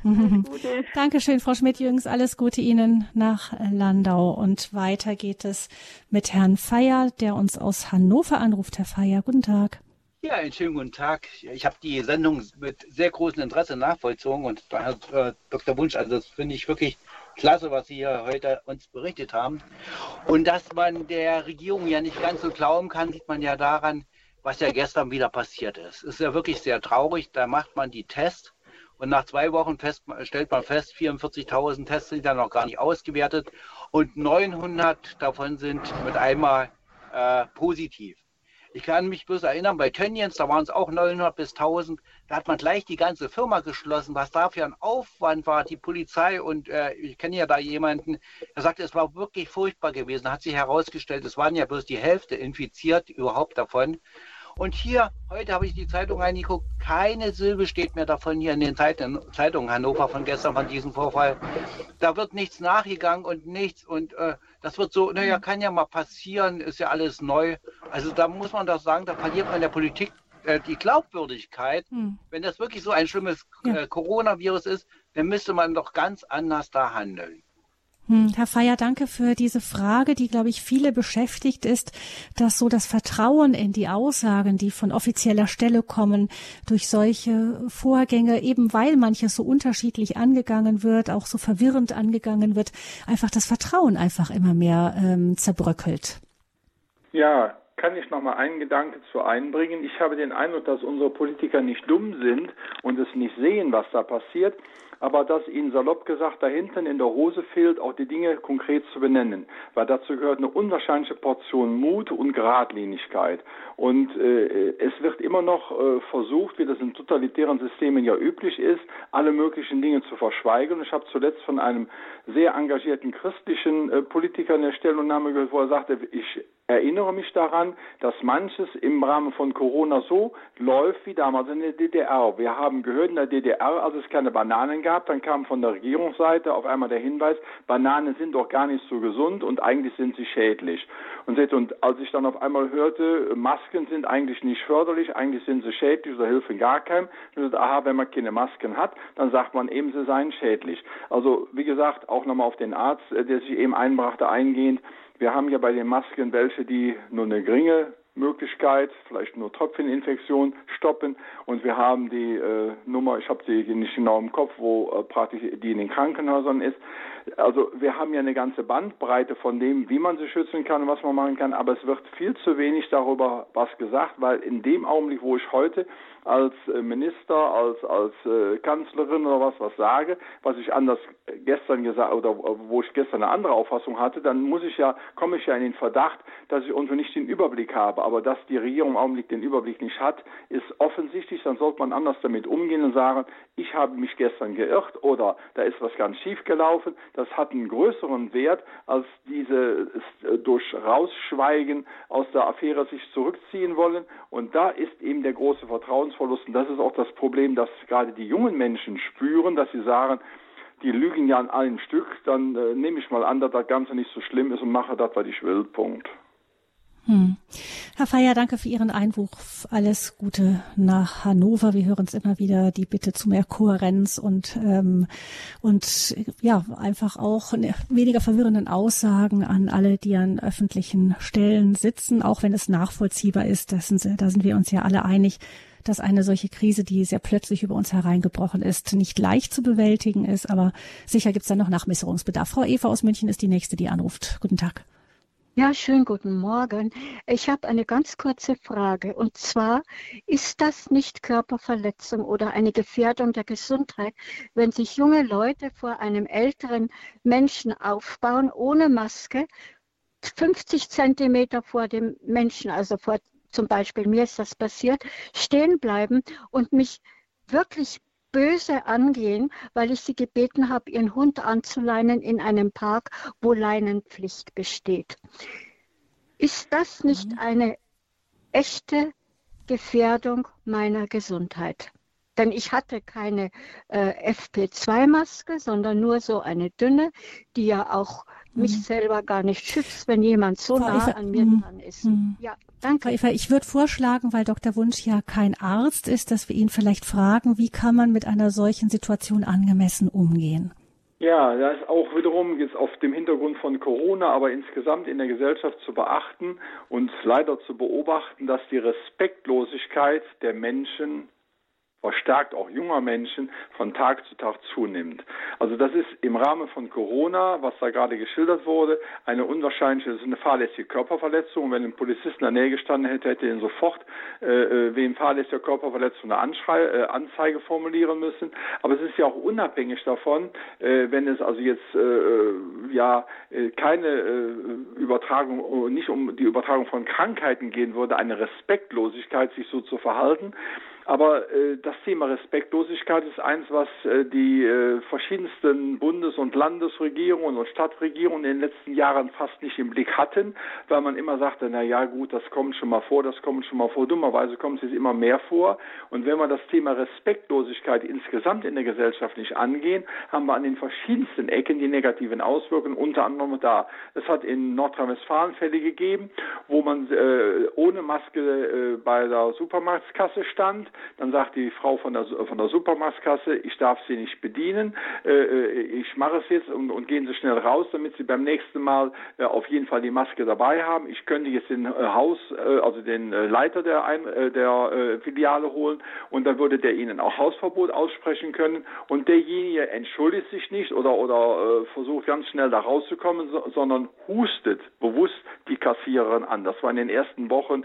<laughs> Dankeschön, Frau Schmidt-Jüngs. Alles Gute Ihnen nach Landau. Und weiter geht es mit Herrn Feier, der uns aus Hannover anruft. Herr Feier, guten Tag. Ja, einen schönen guten Tag. Ich habe die Sendung mit sehr großem Interesse nachvollzogen und Herr äh, Dr. Wunsch, also das finde ich wirklich klasse, was Sie hier heute uns berichtet haben. Und dass man der Regierung ja nicht ganz so glauben kann, sieht man ja daran, was ja gestern wieder passiert ist. Es ist ja wirklich sehr traurig. Da macht man die Tests und nach zwei Wochen fest, stellt man fest, 44.000 Tests sind dann noch gar nicht ausgewertet. Und 900 davon sind mit einmal äh, positiv. Ich kann mich bloß erinnern, bei Tönniens, da waren es auch 900 bis 1000, da hat man gleich die ganze Firma geschlossen, was da für ein Aufwand war, die Polizei und äh, ich kenne ja da jemanden, der sagte, es war wirklich furchtbar gewesen, hat sich herausgestellt, es waren ja bloß die Hälfte infiziert überhaupt davon und hier, heute habe ich die Zeitung reingeguckt, keine Silbe steht mehr davon hier in den Zeitungen Hannover von gestern, von diesem Vorfall. Da wird nichts nachgegangen und nichts. Und äh, das wird so, naja, kann ja mal passieren, ist ja alles neu. Also da muss man doch sagen, da verliert man der Politik äh, die Glaubwürdigkeit. Hm. Wenn das wirklich so ein schlimmes äh, Coronavirus ist, dann müsste man doch ganz anders da handeln. Hm, Herr Feier, danke für diese Frage, die, glaube ich, viele beschäftigt ist, dass so das Vertrauen in die Aussagen, die von offizieller Stelle kommen, durch solche Vorgänge, eben weil manches so unterschiedlich angegangen wird, auch so verwirrend angegangen wird, einfach das Vertrauen einfach immer mehr ähm, zerbröckelt. Ja, kann ich noch mal einen Gedanke zu einbringen. Ich habe den Eindruck, dass unsere Politiker nicht dumm sind und es nicht sehen, was da passiert aber dass ihnen salopp gesagt da hinten in der Hose fehlt, auch die Dinge konkret zu benennen, weil dazu gehört eine unwahrscheinliche Portion Mut und Geradlinigkeit. Und äh, es wird immer noch äh, versucht, wie das in totalitären Systemen ja üblich ist, alle möglichen Dinge zu verschweigen. Ich habe zuletzt von einem sehr engagierten christlichen äh, Politiker eine Stellungnahme gehört, wo er sagte, ich erinnere mich daran, dass manches im Rahmen von Corona so läuft wie damals in der DDR. Wir haben gehört in der DDR, als es keine Bananen gab, dann kam von der Regierungsseite auf einmal der Hinweis, Bananen sind doch gar nicht so gesund und eigentlich sind sie schädlich. Und, und als ich dann auf einmal hörte, Masken sind eigentlich nicht förderlich, eigentlich sind sie schädlich oder helfen gar keinem, dann dachte, aha, wenn man keine Masken hat, dann sagt man eben, sie seien schädlich. Also wie gesagt, auch nochmal auf den Arzt, äh, der sich eben einbrachte, eingehend, wir haben ja bei den Masken welche, die nur eine geringe Möglichkeit, vielleicht nur Tröpfcheninfektion stoppen. Und wir haben die äh, Nummer, ich habe sie nicht genau im Kopf, wo äh, praktisch die in den Krankenhäusern ist. Also wir haben ja eine ganze Bandbreite von dem, wie man sie schützen kann und was man machen kann, aber es wird viel zu wenig darüber was gesagt, weil in dem Augenblick, wo ich heute als äh, Minister, als, als äh, Kanzlerin oder was, was sage, was ich anders gestern gesagt oder wo ich gestern eine andere Auffassung hatte, dann muss ich ja, komme ich ja in den Verdacht, dass ich irgendwo nicht den Überblick habe. Aber dass die Regierung im Augenblick den Überblick nicht hat, ist offensichtlich, dann sollte man anders damit umgehen und sagen, ich habe mich gestern geirrt oder da ist was ganz schief gelaufen. Das hat einen größeren Wert, als diese äh, durch Rausschweigen aus der Affäre sich zurückziehen wollen. Und da ist eben der große Vertrauens Vertrauensverlust. Und das ist auch das Problem, dass gerade die jungen Menschen spüren, dass sie sagen, die lügen ja an allen Stück, dann äh, nehme ich mal an, dass das Ganze nicht so schlimm ist und mache das, was ich will. Punkt. Hm. Herr Feier, danke für Ihren Einwurf. Alles Gute nach Hannover. Wir hören es immer wieder, die Bitte zu mehr Kohärenz und, ähm, und ja, einfach auch weniger verwirrenden Aussagen an alle, die an öffentlichen Stellen sitzen, auch wenn es nachvollziehbar ist. Das sind, da sind wir uns ja alle einig dass eine solche Krise, die sehr plötzlich über uns hereingebrochen ist, nicht leicht zu bewältigen ist. Aber sicher gibt es da noch Nachmesserungsbedarf. Frau Eva aus München ist die nächste, die anruft. Guten Tag. Ja, schönen guten Morgen. Ich habe eine ganz kurze Frage. Und zwar, ist das nicht Körperverletzung oder eine Gefährdung der Gesundheit, wenn sich junge Leute vor einem älteren Menschen aufbauen, ohne Maske, 50 Zentimeter vor dem Menschen, also vor zum Beispiel mir ist das passiert, stehen bleiben und mich wirklich böse angehen, weil ich sie gebeten habe, ihren Hund anzuleinen in einem Park, wo Leinenpflicht besteht. Ist das nicht mhm. eine echte Gefährdung meiner Gesundheit? Denn ich hatte keine äh, FP2-Maske, sondern nur so eine dünne, die ja auch mich mhm. selber gar nicht schützt, wenn jemand so Frau nah Eva, an mir mhm. dran ist. Mhm. Ja, danke. Frau Eva, ich würde vorschlagen, weil Dr. Wunsch ja kein Arzt ist, dass wir ihn vielleicht fragen, wie kann man mit einer solchen Situation angemessen umgehen? Ja, das ist auch wiederum jetzt auf dem Hintergrund von Corona, aber insgesamt in der Gesellschaft zu beachten und leider zu beobachten, dass die Respektlosigkeit der Menschen verstärkt auch junger Menschen von Tag zu Tag zunimmt. Also das ist im Rahmen von Corona, was da gerade geschildert wurde, eine unwahrscheinliche, das ist eine fahrlässige Körperverletzung. wenn ein Polizist in der Nähe gestanden hätte, hätte er sofort äh, äh, wegen fahrlässiger Körperverletzung eine Anschrei, äh, Anzeige formulieren müssen. Aber es ist ja auch unabhängig davon, äh, wenn es also jetzt äh, äh ja äh, keine äh, Übertragung, nicht um die Übertragung von Krankheiten gehen würde, eine Respektlosigkeit, sich so zu verhalten, aber äh, das Thema Respektlosigkeit ist eins, was äh, die äh, verschiedensten Bundes- und Landesregierungen und Stadtregierungen in den letzten Jahren fast nicht im Blick hatten, weil man immer sagte, na ja, gut, das kommt schon mal vor, das kommt schon mal vor. Dummerweise kommt es immer mehr vor. Und wenn wir das Thema Respektlosigkeit insgesamt in der Gesellschaft nicht angehen, haben wir an den verschiedensten Ecken die negativen Auswirkungen, unter anderem da. Es hat in Nordrhein-Westfalen Fälle gegeben, wo man äh, ohne Maske äh, bei der Supermarktskasse stand dann sagt die Frau von der, von der Supermarktkasse, ich darf Sie nicht bedienen, äh, äh, ich mache es jetzt und, und, gehen Sie schnell raus, damit Sie beim nächsten Mal äh, auf jeden Fall die Maske dabei haben. Ich könnte jetzt den äh, Haus, äh, also den äh, Leiter der, Ein der Filiale holen und dann würde der Ihnen auch Hausverbot aussprechen können und derjenige entschuldigt sich nicht oder, oder versucht ganz schnell da rauszukommen, so, sondern hustet bewusst die Kassiererin an. Das war in den ersten Wochen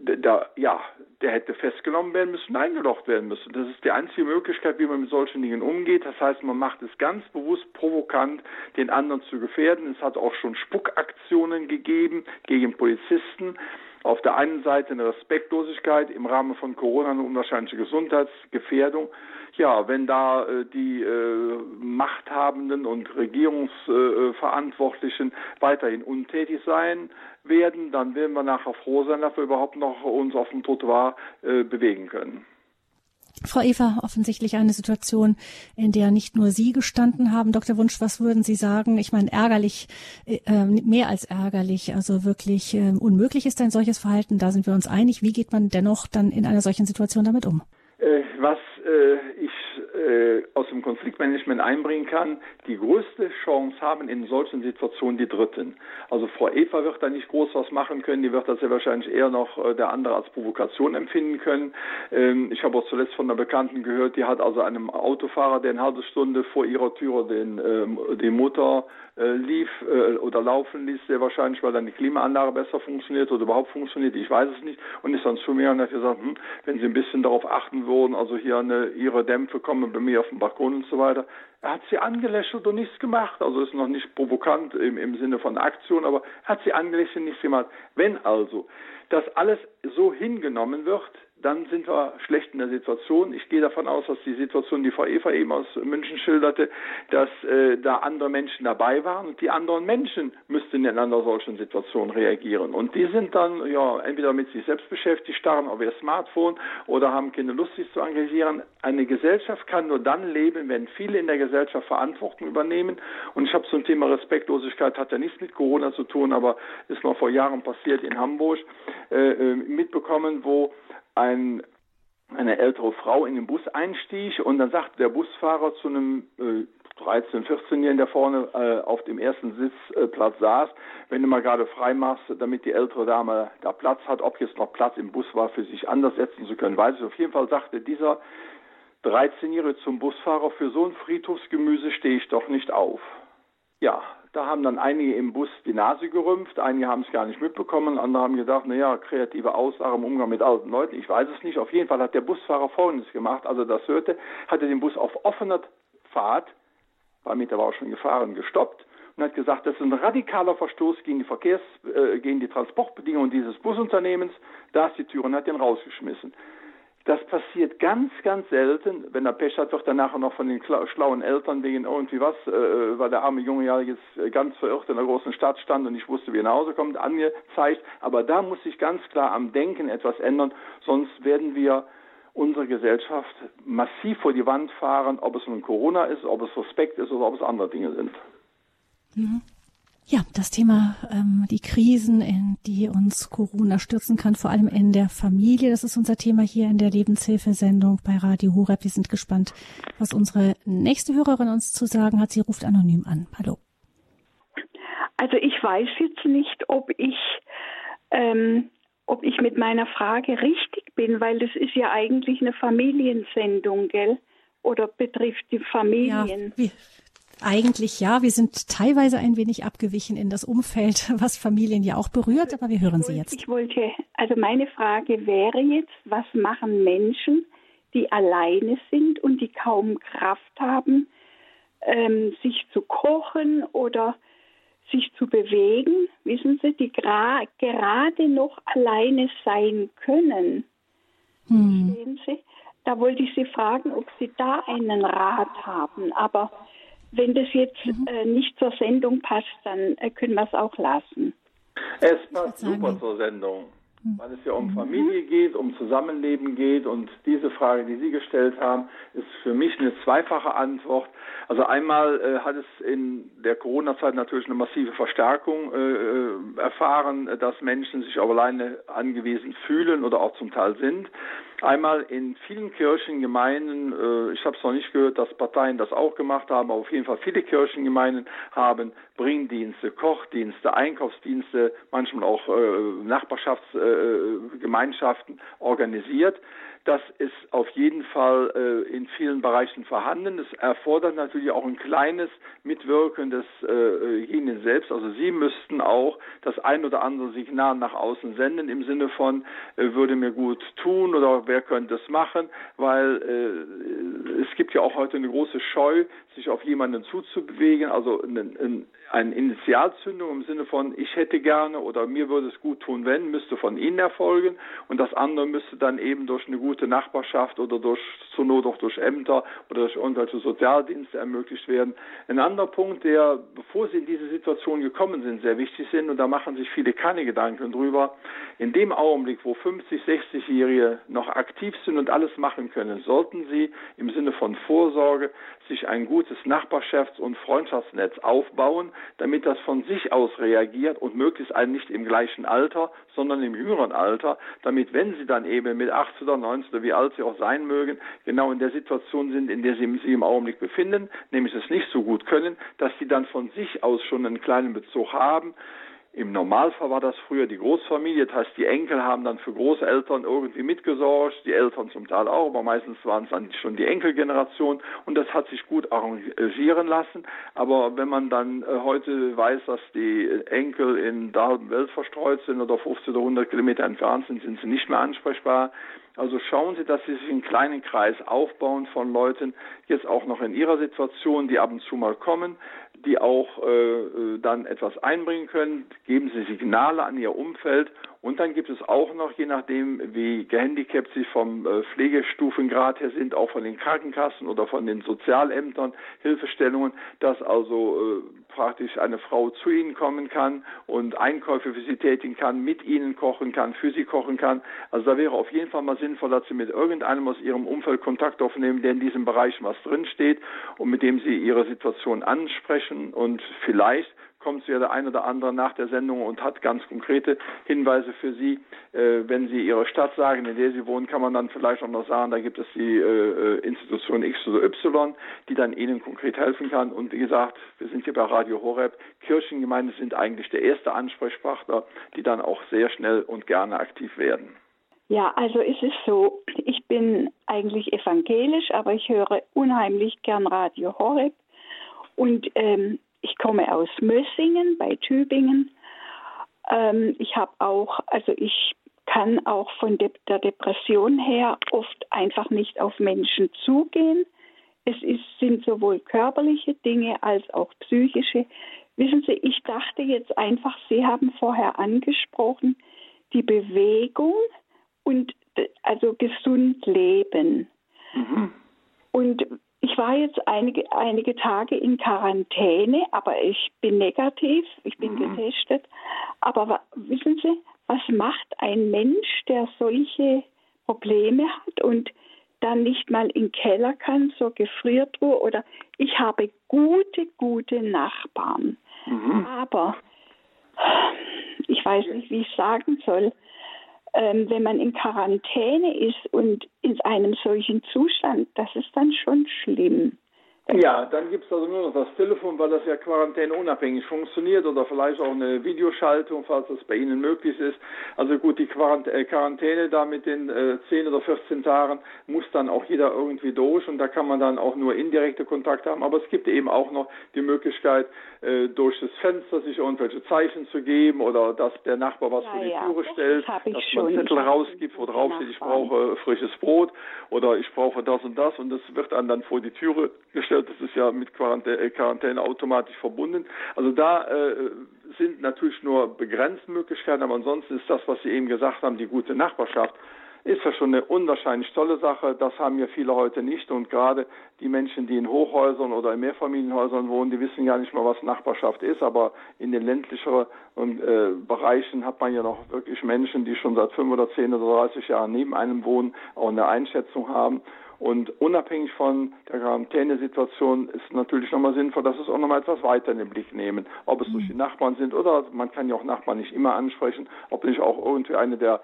da, ja, der hätte festgenommen werden müssen, eingelocht werden müssen. Das ist die einzige Möglichkeit, wie man mit solchen Dingen umgeht. Das heißt, man macht es ganz bewusst provokant, den anderen zu gefährden. Es hat auch schon Spuckaktionen gegeben gegen Polizisten. Auf der einen Seite eine Respektlosigkeit im Rahmen von Corona, eine unwahrscheinliche Gesundheitsgefährdung. Ja, wenn da äh, die äh, Machthabenden und Regierungsverantwortlichen äh, weiterhin untätig sein werden, dann werden wir nachher froh sein, dass wir überhaupt noch uns auf dem Trottoir äh, bewegen können. Frau Eva, offensichtlich eine Situation, in der nicht nur Sie gestanden haben. Dr. Wunsch, was würden Sie sagen? Ich meine, ärgerlich, äh, ähm, mehr als ärgerlich, also wirklich äh, unmöglich ist ein solches Verhalten. Da sind wir uns einig. Wie geht man dennoch dann in einer solchen Situation damit um? Äh, was äh, ich äh, aus dem Konfliktmanagement einbringen kann, die größte Chance haben in solchen Situationen die Dritten. Also Frau Eva wird da nicht groß was machen können, die wird das ja wahrscheinlich eher noch äh, der andere als Provokation empfinden können. Ähm, ich habe auch zuletzt von einer Bekannten gehört, die hat also einem Autofahrer, der eine halbe Stunde vor ihrer Tür den, ähm, Mutter äh, lief äh, oder laufen ließ, sehr wahrscheinlich, weil dann die Klimaanlage besser funktioniert oder überhaupt funktioniert, ich weiß es nicht, und ist dann zu mir und hat gesagt, hm, wenn Sie ein bisschen darauf achten würden, also hier eine, Ihre Dämpfe kommen bei mir auf dem Balkon und so weiter. Er hat sie angelächelt und nichts gemacht, also ist noch nicht provokant im, im Sinne von Aktion, aber er hat sie angelächelt und nichts gemacht. Wenn also das alles so hingenommen wird, dann sind wir schlecht in der Situation. Ich gehe davon aus, dass die Situation, die Frau Eva eben aus München schilderte, dass äh, da andere Menschen dabei waren und die anderen Menschen müssten in einer solchen Situation reagieren. Und die sind dann ja entweder mit sich selbst beschäftigt, starren auf ihr Smartphone oder haben keine Lust, sich zu engagieren. Eine Gesellschaft kann nur dann leben, wenn viele in der Gesellschaft Verantwortung übernehmen. Und ich habe zum Thema Respektlosigkeit, hat ja nichts mit Corona zu tun, aber ist mal vor Jahren passiert in Hamburg, äh, äh mitbekommen, wo ein, eine ältere Frau in den Bus einstieg und dann sagte der Busfahrer zu einem äh, 13-, 14-Jährigen, der vorne äh, auf dem ersten Sitzplatz äh, saß, wenn du mal gerade frei machst, damit die ältere Dame da Platz hat, ob jetzt noch Platz im Bus war, für sich anders setzen zu können, weiß ich. Auf jeden Fall sagte dieser 13-Jährige zum Busfahrer, für so ein Friedhofsgemüse stehe ich doch nicht auf. Ja, Da haben dann einige im Bus die Nase gerümpft, einige haben es gar nicht mitbekommen, andere haben gedacht, naja, kreative Aussage im Umgang mit alten Leuten, ich weiß es nicht. Auf jeden Fall hat der Busfahrer Folgendes gemacht, also das hörte, hatte den Bus auf offener Fahrt, war mit, der war auch schon gefahren, gestoppt und hat gesagt, das ist ein radikaler Verstoß gegen die Verkehrs, äh, gegen die Transportbedingungen dieses Busunternehmens. Da ist die Tür und hat den rausgeschmissen. Das passiert ganz, ganz selten. Wenn er Pech hat, wird er nachher noch von den schlauen Eltern wegen irgendwie was, äh, weil der arme Junge ja jetzt ganz verirrt in einer großen Stadt stand und nicht wusste, wie er nach Hause kommt, angezeigt. Aber da muss sich ganz klar am Denken etwas ändern, sonst werden wir unsere Gesellschaft massiv vor die Wand fahren, ob es nun Corona ist, ob es Suspekt ist oder ob es andere Dinge sind. Mhm. Ja, das Thema, ähm, die Krisen, in die uns Corona stürzen kann, vor allem in der Familie, das ist unser Thema hier in der Lebenshilfesendung bei Radio Horeb. Wir sind gespannt, was unsere nächste Hörerin uns zu sagen hat. Sie ruft anonym an. Hallo. Also ich weiß jetzt nicht, ob ich, ähm, ob ich mit meiner Frage richtig bin, weil das ist ja eigentlich eine Familiensendung, gell? Oder betrifft die Familien. Ja, eigentlich ja, wir sind teilweise ein wenig abgewichen in das Umfeld, <laughs> was Familien ja auch berührt, aber wir hören Sie jetzt. Ich wollte, also meine Frage wäre jetzt, was machen Menschen, die alleine sind und die kaum Kraft haben, ähm, sich zu kochen oder sich zu bewegen, wissen Sie, die gerade noch alleine sein können. Hm. Sehen Sie? Da wollte ich Sie fragen, ob Sie da einen Rat haben. Aber wenn das jetzt mhm. äh, nicht zur Sendung passt, dann äh, können wir es auch lassen. Es passt super zur Sendung, mhm. weil es ja um mhm. Familie geht, um Zusammenleben geht und diese Frage, die Sie gestellt haben, ist für mich eine zweifache Antwort. Also einmal äh, hat es in der Corona-Zeit natürlich eine massive Verstärkung äh, äh erfahren, dass Menschen sich auf alleine angewiesen fühlen oder auch zum Teil sind. Einmal in vielen Kirchengemeinden, äh, ich habe es noch nicht gehört, dass Parteien das auch gemacht haben, aber auf jeden Fall viele Kirchengemeinden haben Bringdienste, Kochdienste, Einkaufsdienste, manchmal auch äh, Nachbarschaftsgemeinschaften äh, organisiert. Das ist auf jeden Fall äh, in vielen Bereichen vorhanden. Es erfordert natürlich auch ein kleines Mitwirken desjenigen äh, selbst. Also Sie müssten auch das ein oder andere Signal nach außen senden im Sinne von, äh, würde mir gut tun oder wer könnte es machen, weil äh, es gibt ja auch heute eine große Scheu, sich auf jemanden zuzubewegen, also ein, ein eine Initialzündung im Sinne von, ich hätte gerne oder mir würde es gut tun, wenn, müsste von Ihnen erfolgen und das andere müsste dann eben durch eine gute Nachbarschaft oder durch, zur Not auch durch Ämter oder durch irgendwelche Sozialdienste ermöglicht werden. Ein anderer Punkt, der, bevor Sie in diese Situation gekommen sind, sehr wichtig sind und da machen sich viele keine Gedanken drüber, in dem Augenblick, wo 50, 60-Jährige noch aktiv sind und alles machen können, sollten Sie im Sinne von Vorsorge sich ein gutes Nachbarschafts- und Freundschaftsnetz aufbauen, damit das von sich aus reagiert und möglichst nicht im gleichen Alter, sondern im jüngeren Alter, damit wenn sie dann eben mit 18 oder 19 oder wie alt sie auch sein mögen, genau in der Situation sind, in der sie sich im Augenblick befinden, nämlich es nicht so gut können, dass sie dann von sich aus schon einen kleinen Bezug haben, im Normalfall war das früher die Großfamilie, das heißt, die Enkel haben dann für Großeltern irgendwie mitgesorgt, die Eltern zum Teil auch, aber meistens waren es dann schon die Enkelgeneration und das hat sich gut arrangieren lassen. Aber wenn man dann äh, heute weiß, dass die Enkel in der halben Welt verstreut sind oder 50 oder 100 Kilometer entfernt sind, sind sie nicht mehr ansprechbar. Also schauen Sie, dass Sie sich einen kleinen Kreis aufbauen von Leuten, jetzt auch noch in Ihrer Situation, die ab und zu mal kommen, die auch äh, äh, dann etwas einbringen können. Geben Sie Signale an Ihr Umfeld und dann gibt es auch noch, je nachdem, wie gehandicapt Sie vom äh, Pflegestufengrad her sind, auch von den Krankenkassen oder von den Sozialämtern Hilfestellungen, dass also äh, praktisch eine Frau zu Ihnen kommen kann und Einkäufe für Sie tätigen kann, mit Ihnen kochen kann, für Sie kochen kann. Also da wäre auf jeden Fall mal sinnvoll, dass Sie mit irgendeinem aus Ihrem Umfeld Kontakt aufnehmen, der in diesem Bereich was drinsteht und mit dem Sie Ihre Situation ansprechen und vielleicht kommt ja der ein oder andere nach der Sendung und hat ganz konkrete Hinweise für Sie. Äh, wenn Sie Ihre Stadt sagen, in der Sie wohnen, kann man dann vielleicht auch noch sagen, da gibt es die äh, Institution X oder Y, die dann Ihnen konkret helfen kann. Und wie gesagt, wir sind hier bei Radio Horeb. Kirchengemeinden sind eigentlich der erste Ansprechpartner, die dann auch sehr schnell und gerne aktiv werden. Ja, also es ist so, ich bin eigentlich evangelisch, aber ich höre unheimlich gern Radio Horeb. Und ähm, ich komme aus Mössingen bei Tübingen. Ähm, ich habe auch, also ich kann auch von de der Depression her oft einfach nicht auf Menschen zugehen. Es ist, sind sowohl körperliche Dinge als auch psychische. Wissen Sie, ich dachte jetzt einfach, Sie haben vorher angesprochen, die Bewegung und also gesund leben. Mhm. Und ich war jetzt einige, einige Tage in Quarantäne, aber ich bin negativ, ich bin mhm. getestet. Aber wissen Sie, was macht ein Mensch, der solche Probleme hat und dann nicht mal in den Keller kann, so Gefriertruhe oder ich habe gute, gute Nachbarn. Mhm. Aber ich weiß nicht, wie ich sagen soll ähm, wenn man in Quarantäne ist und in einem solchen Zustand, das ist dann schon schlimm. Ja, dann gibt es also nur noch das Telefon, weil das ja quarantäneunabhängig funktioniert oder vielleicht auch eine Videoschaltung, falls das bei Ihnen möglich ist. Also gut, die äh, Quarantäne da mit den äh, 10 oder 14 Tagen muss dann auch jeder irgendwie durch und da kann man dann auch nur indirekte Kontakte haben. Aber es gibt eben auch noch die Möglichkeit, äh, durch das Fenster sich irgendwelche Zeichen zu geben oder dass der Nachbar was ja, vor die ja, Türe stellt, dass man schon. Zettel rausgibt, wo drauf steht, ich brauche frisches Brot oder ich brauche das und das und das wird dann dann vor die Türe gestellt festgestellt, das ist ja mit Quarantäne, äh, Quarantäne automatisch verbunden. Also da äh, sind natürlich nur begrenzte Möglichkeiten, aber ansonsten ist das, was Sie eben gesagt haben, die gute Nachbarschaft, ist ja schon eine unwahrscheinlich tolle Sache. Das haben ja viele heute nicht und gerade die Menschen, die in Hochhäusern oder in Mehrfamilienhäusern wohnen, die wissen ja nicht mal, was Nachbarschaft ist. Aber in den ländlicheren äh, Bereichen hat man ja noch wirklich Menschen, die schon seit fünf oder zehn oder 30 Jahren neben einem wohnen, auch eine Einschätzung haben. Und unabhängig von der Quarantänesituation ist natürlich nochmal sinnvoll, dass es auch nochmal etwas weiter in den Blick nehmen. Ob es durch die Nachbarn sind oder man kann ja auch Nachbarn nicht immer ansprechen, ob nicht auch irgendwie eine der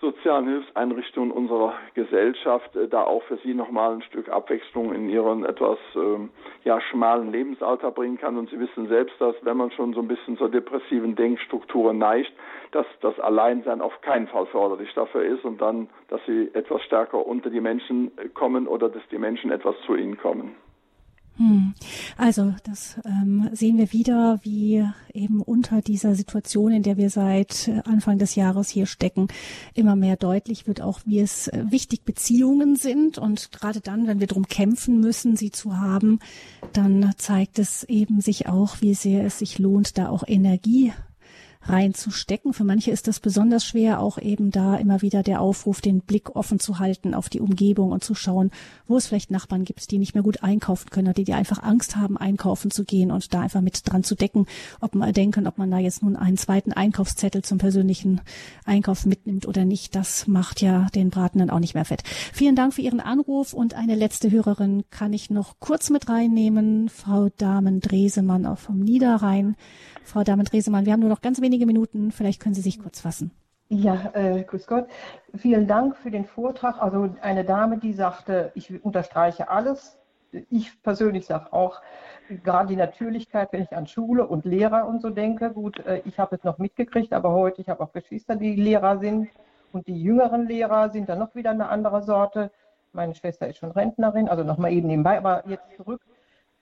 sozialen Hilfseinrichtungen unserer Gesellschaft äh, da auch für sie nochmal ein Stück Abwechslung in ihren etwas ähm, ja, schmalen Lebensalter bringen kann. Und sie wissen selbst, dass wenn man schon so ein bisschen zur depressiven Denkstruktur neigt, dass das Alleinsein auf keinen Fall förderlich dafür ist und dann, dass sie etwas stärker unter die Menschen kommen oder dass die Menschen etwas zu ihnen kommen. Hm. Also das ähm, sehen wir wieder, wie eben unter dieser Situation, in der wir seit äh, Anfang des Jahres hier stecken, immer mehr deutlich wird, auch wie es äh, wichtig Beziehungen sind. Und gerade dann, wenn wir darum kämpfen müssen, sie zu haben, dann zeigt es eben sich auch, wie sehr es sich lohnt, da auch Energie reinzustecken. Für manche ist das besonders schwer, auch eben da immer wieder der Aufruf, den Blick offen zu halten auf die Umgebung und zu schauen, wo es vielleicht Nachbarn gibt, die nicht mehr gut einkaufen können, die, die einfach Angst haben, einkaufen zu gehen und da einfach mit dran zu decken, ob man denken, ob man da jetzt nun einen zweiten Einkaufszettel zum persönlichen Einkauf mitnimmt oder nicht. Das macht ja den Braten dann auch nicht mehr fett. Vielen Dank für Ihren Anruf und eine letzte Hörerin kann ich noch kurz mit reinnehmen. Frau Damen-Dresemann vom Niederrhein. Frau Damen-Dresemann, wir haben nur noch ganz wenige Minuten. Vielleicht können Sie sich kurz fassen. Ja, äh, grüß Gott. Vielen Dank für den Vortrag. Also eine Dame, die sagte, ich unterstreiche alles. Ich persönlich sage auch, gerade die Natürlichkeit, wenn ich an Schule und Lehrer und so denke, gut, äh, ich habe es noch mitgekriegt, aber heute, ich habe auch Geschwister, die Lehrer sind und die jüngeren Lehrer sind dann noch wieder eine andere Sorte. Meine Schwester ist schon Rentnerin, also nochmal eben nebenbei, aber jetzt zurück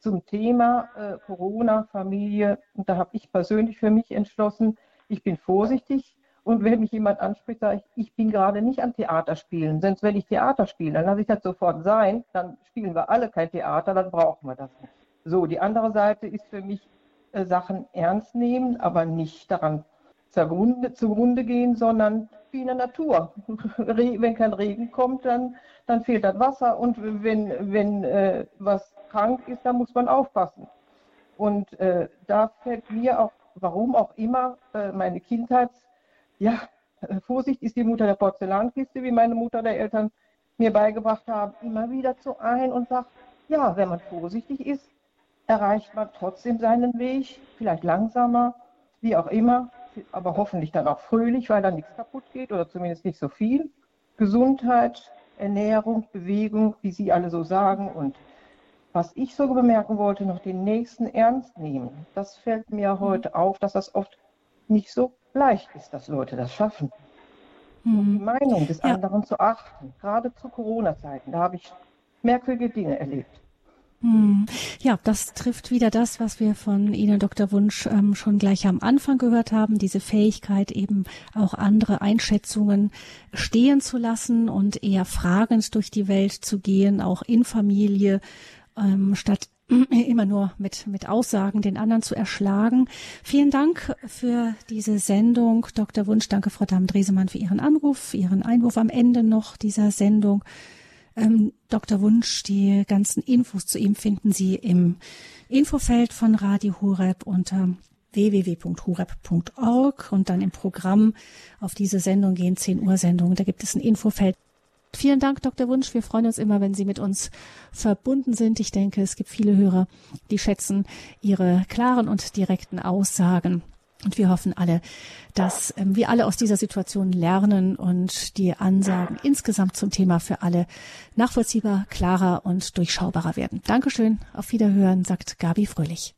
zum Thema äh, Corona, Familie. Und da habe ich persönlich für mich entschlossen, ich bin vorsichtig. Und wenn mich jemand anspricht, sage ich, ich bin gerade nicht am Theaterspielen. Sonst, wenn ich Theater spiele, dann lasse ich das sofort sein. Dann spielen wir alle kein Theater, dann brauchen wir das nicht. So, die andere Seite ist für mich äh, Sachen ernst nehmen, aber nicht daran zugrunde, zugrunde gehen, sondern wie in der Natur. <laughs> wenn kein Regen kommt, dann, dann fehlt das Wasser. Und wenn, wenn äh, was krank ist, da muss man aufpassen. Und äh, da fällt mir auch, warum auch immer, äh, meine Kindheit, ja, äh, Vorsicht ist die Mutter der Porzellankiste, wie meine Mutter der Eltern mir beigebracht haben, immer wieder zu ein und sagt, ja, wenn man vorsichtig ist, erreicht man trotzdem seinen Weg, vielleicht langsamer, wie auch immer, aber hoffentlich dann auch fröhlich, weil dann nichts kaputt geht oder zumindest nicht so viel. Gesundheit, Ernährung, Bewegung, wie Sie alle so sagen und was ich so bemerken wollte, noch den nächsten ernst nehmen. Das fällt mir mhm. heute auf, dass das oft nicht so leicht ist, dass Leute das schaffen. Mhm. Die Meinung des ja. anderen zu achten, gerade zu Corona-Zeiten, da habe ich merkwürdige Dinge erlebt. Hm. Ja, das trifft wieder das, was wir von Ihnen, Dr. Wunsch, ähm, schon gleich am Anfang gehört haben, diese Fähigkeit eben auch andere Einschätzungen stehen zu lassen und eher fragend durch die Welt zu gehen, auch in Familie, ähm, statt <clears throat> immer nur mit, mit Aussagen den anderen zu erschlagen. Vielen Dank für diese Sendung, Dr. Wunsch. Danke, Frau Damm-Dresemann, für Ihren Anruf, Ihren Einwurf am Ende noch dieser Sendung. Ähm, Dr. Wunsch, die ganzen Infos zu ihm finden Sie im Infofeld von Radio Horeb unter www.horeb.org und dann im Programm auf diese Sendung gehen, 10 Uhr Sendung. Da gibt es ein Infofeld. Vielen Dank, Dr. Wunsch. Wir freuen uns immer, wenn Sie mit uns verbunden sind. Ich denke, es gibt viele Hörer, die schätzen Ihre klaren und direkten Aussagen. Und wir hoffen alle, dass ähm, wir alle aus dieser Situation lernen und die Ansagen insgesamt zum Thema für alle nachvollziehbar, klarer und durchschaubarer werden. Dankeschön, auf Wiederhören, sagt Gabi Fröhlich.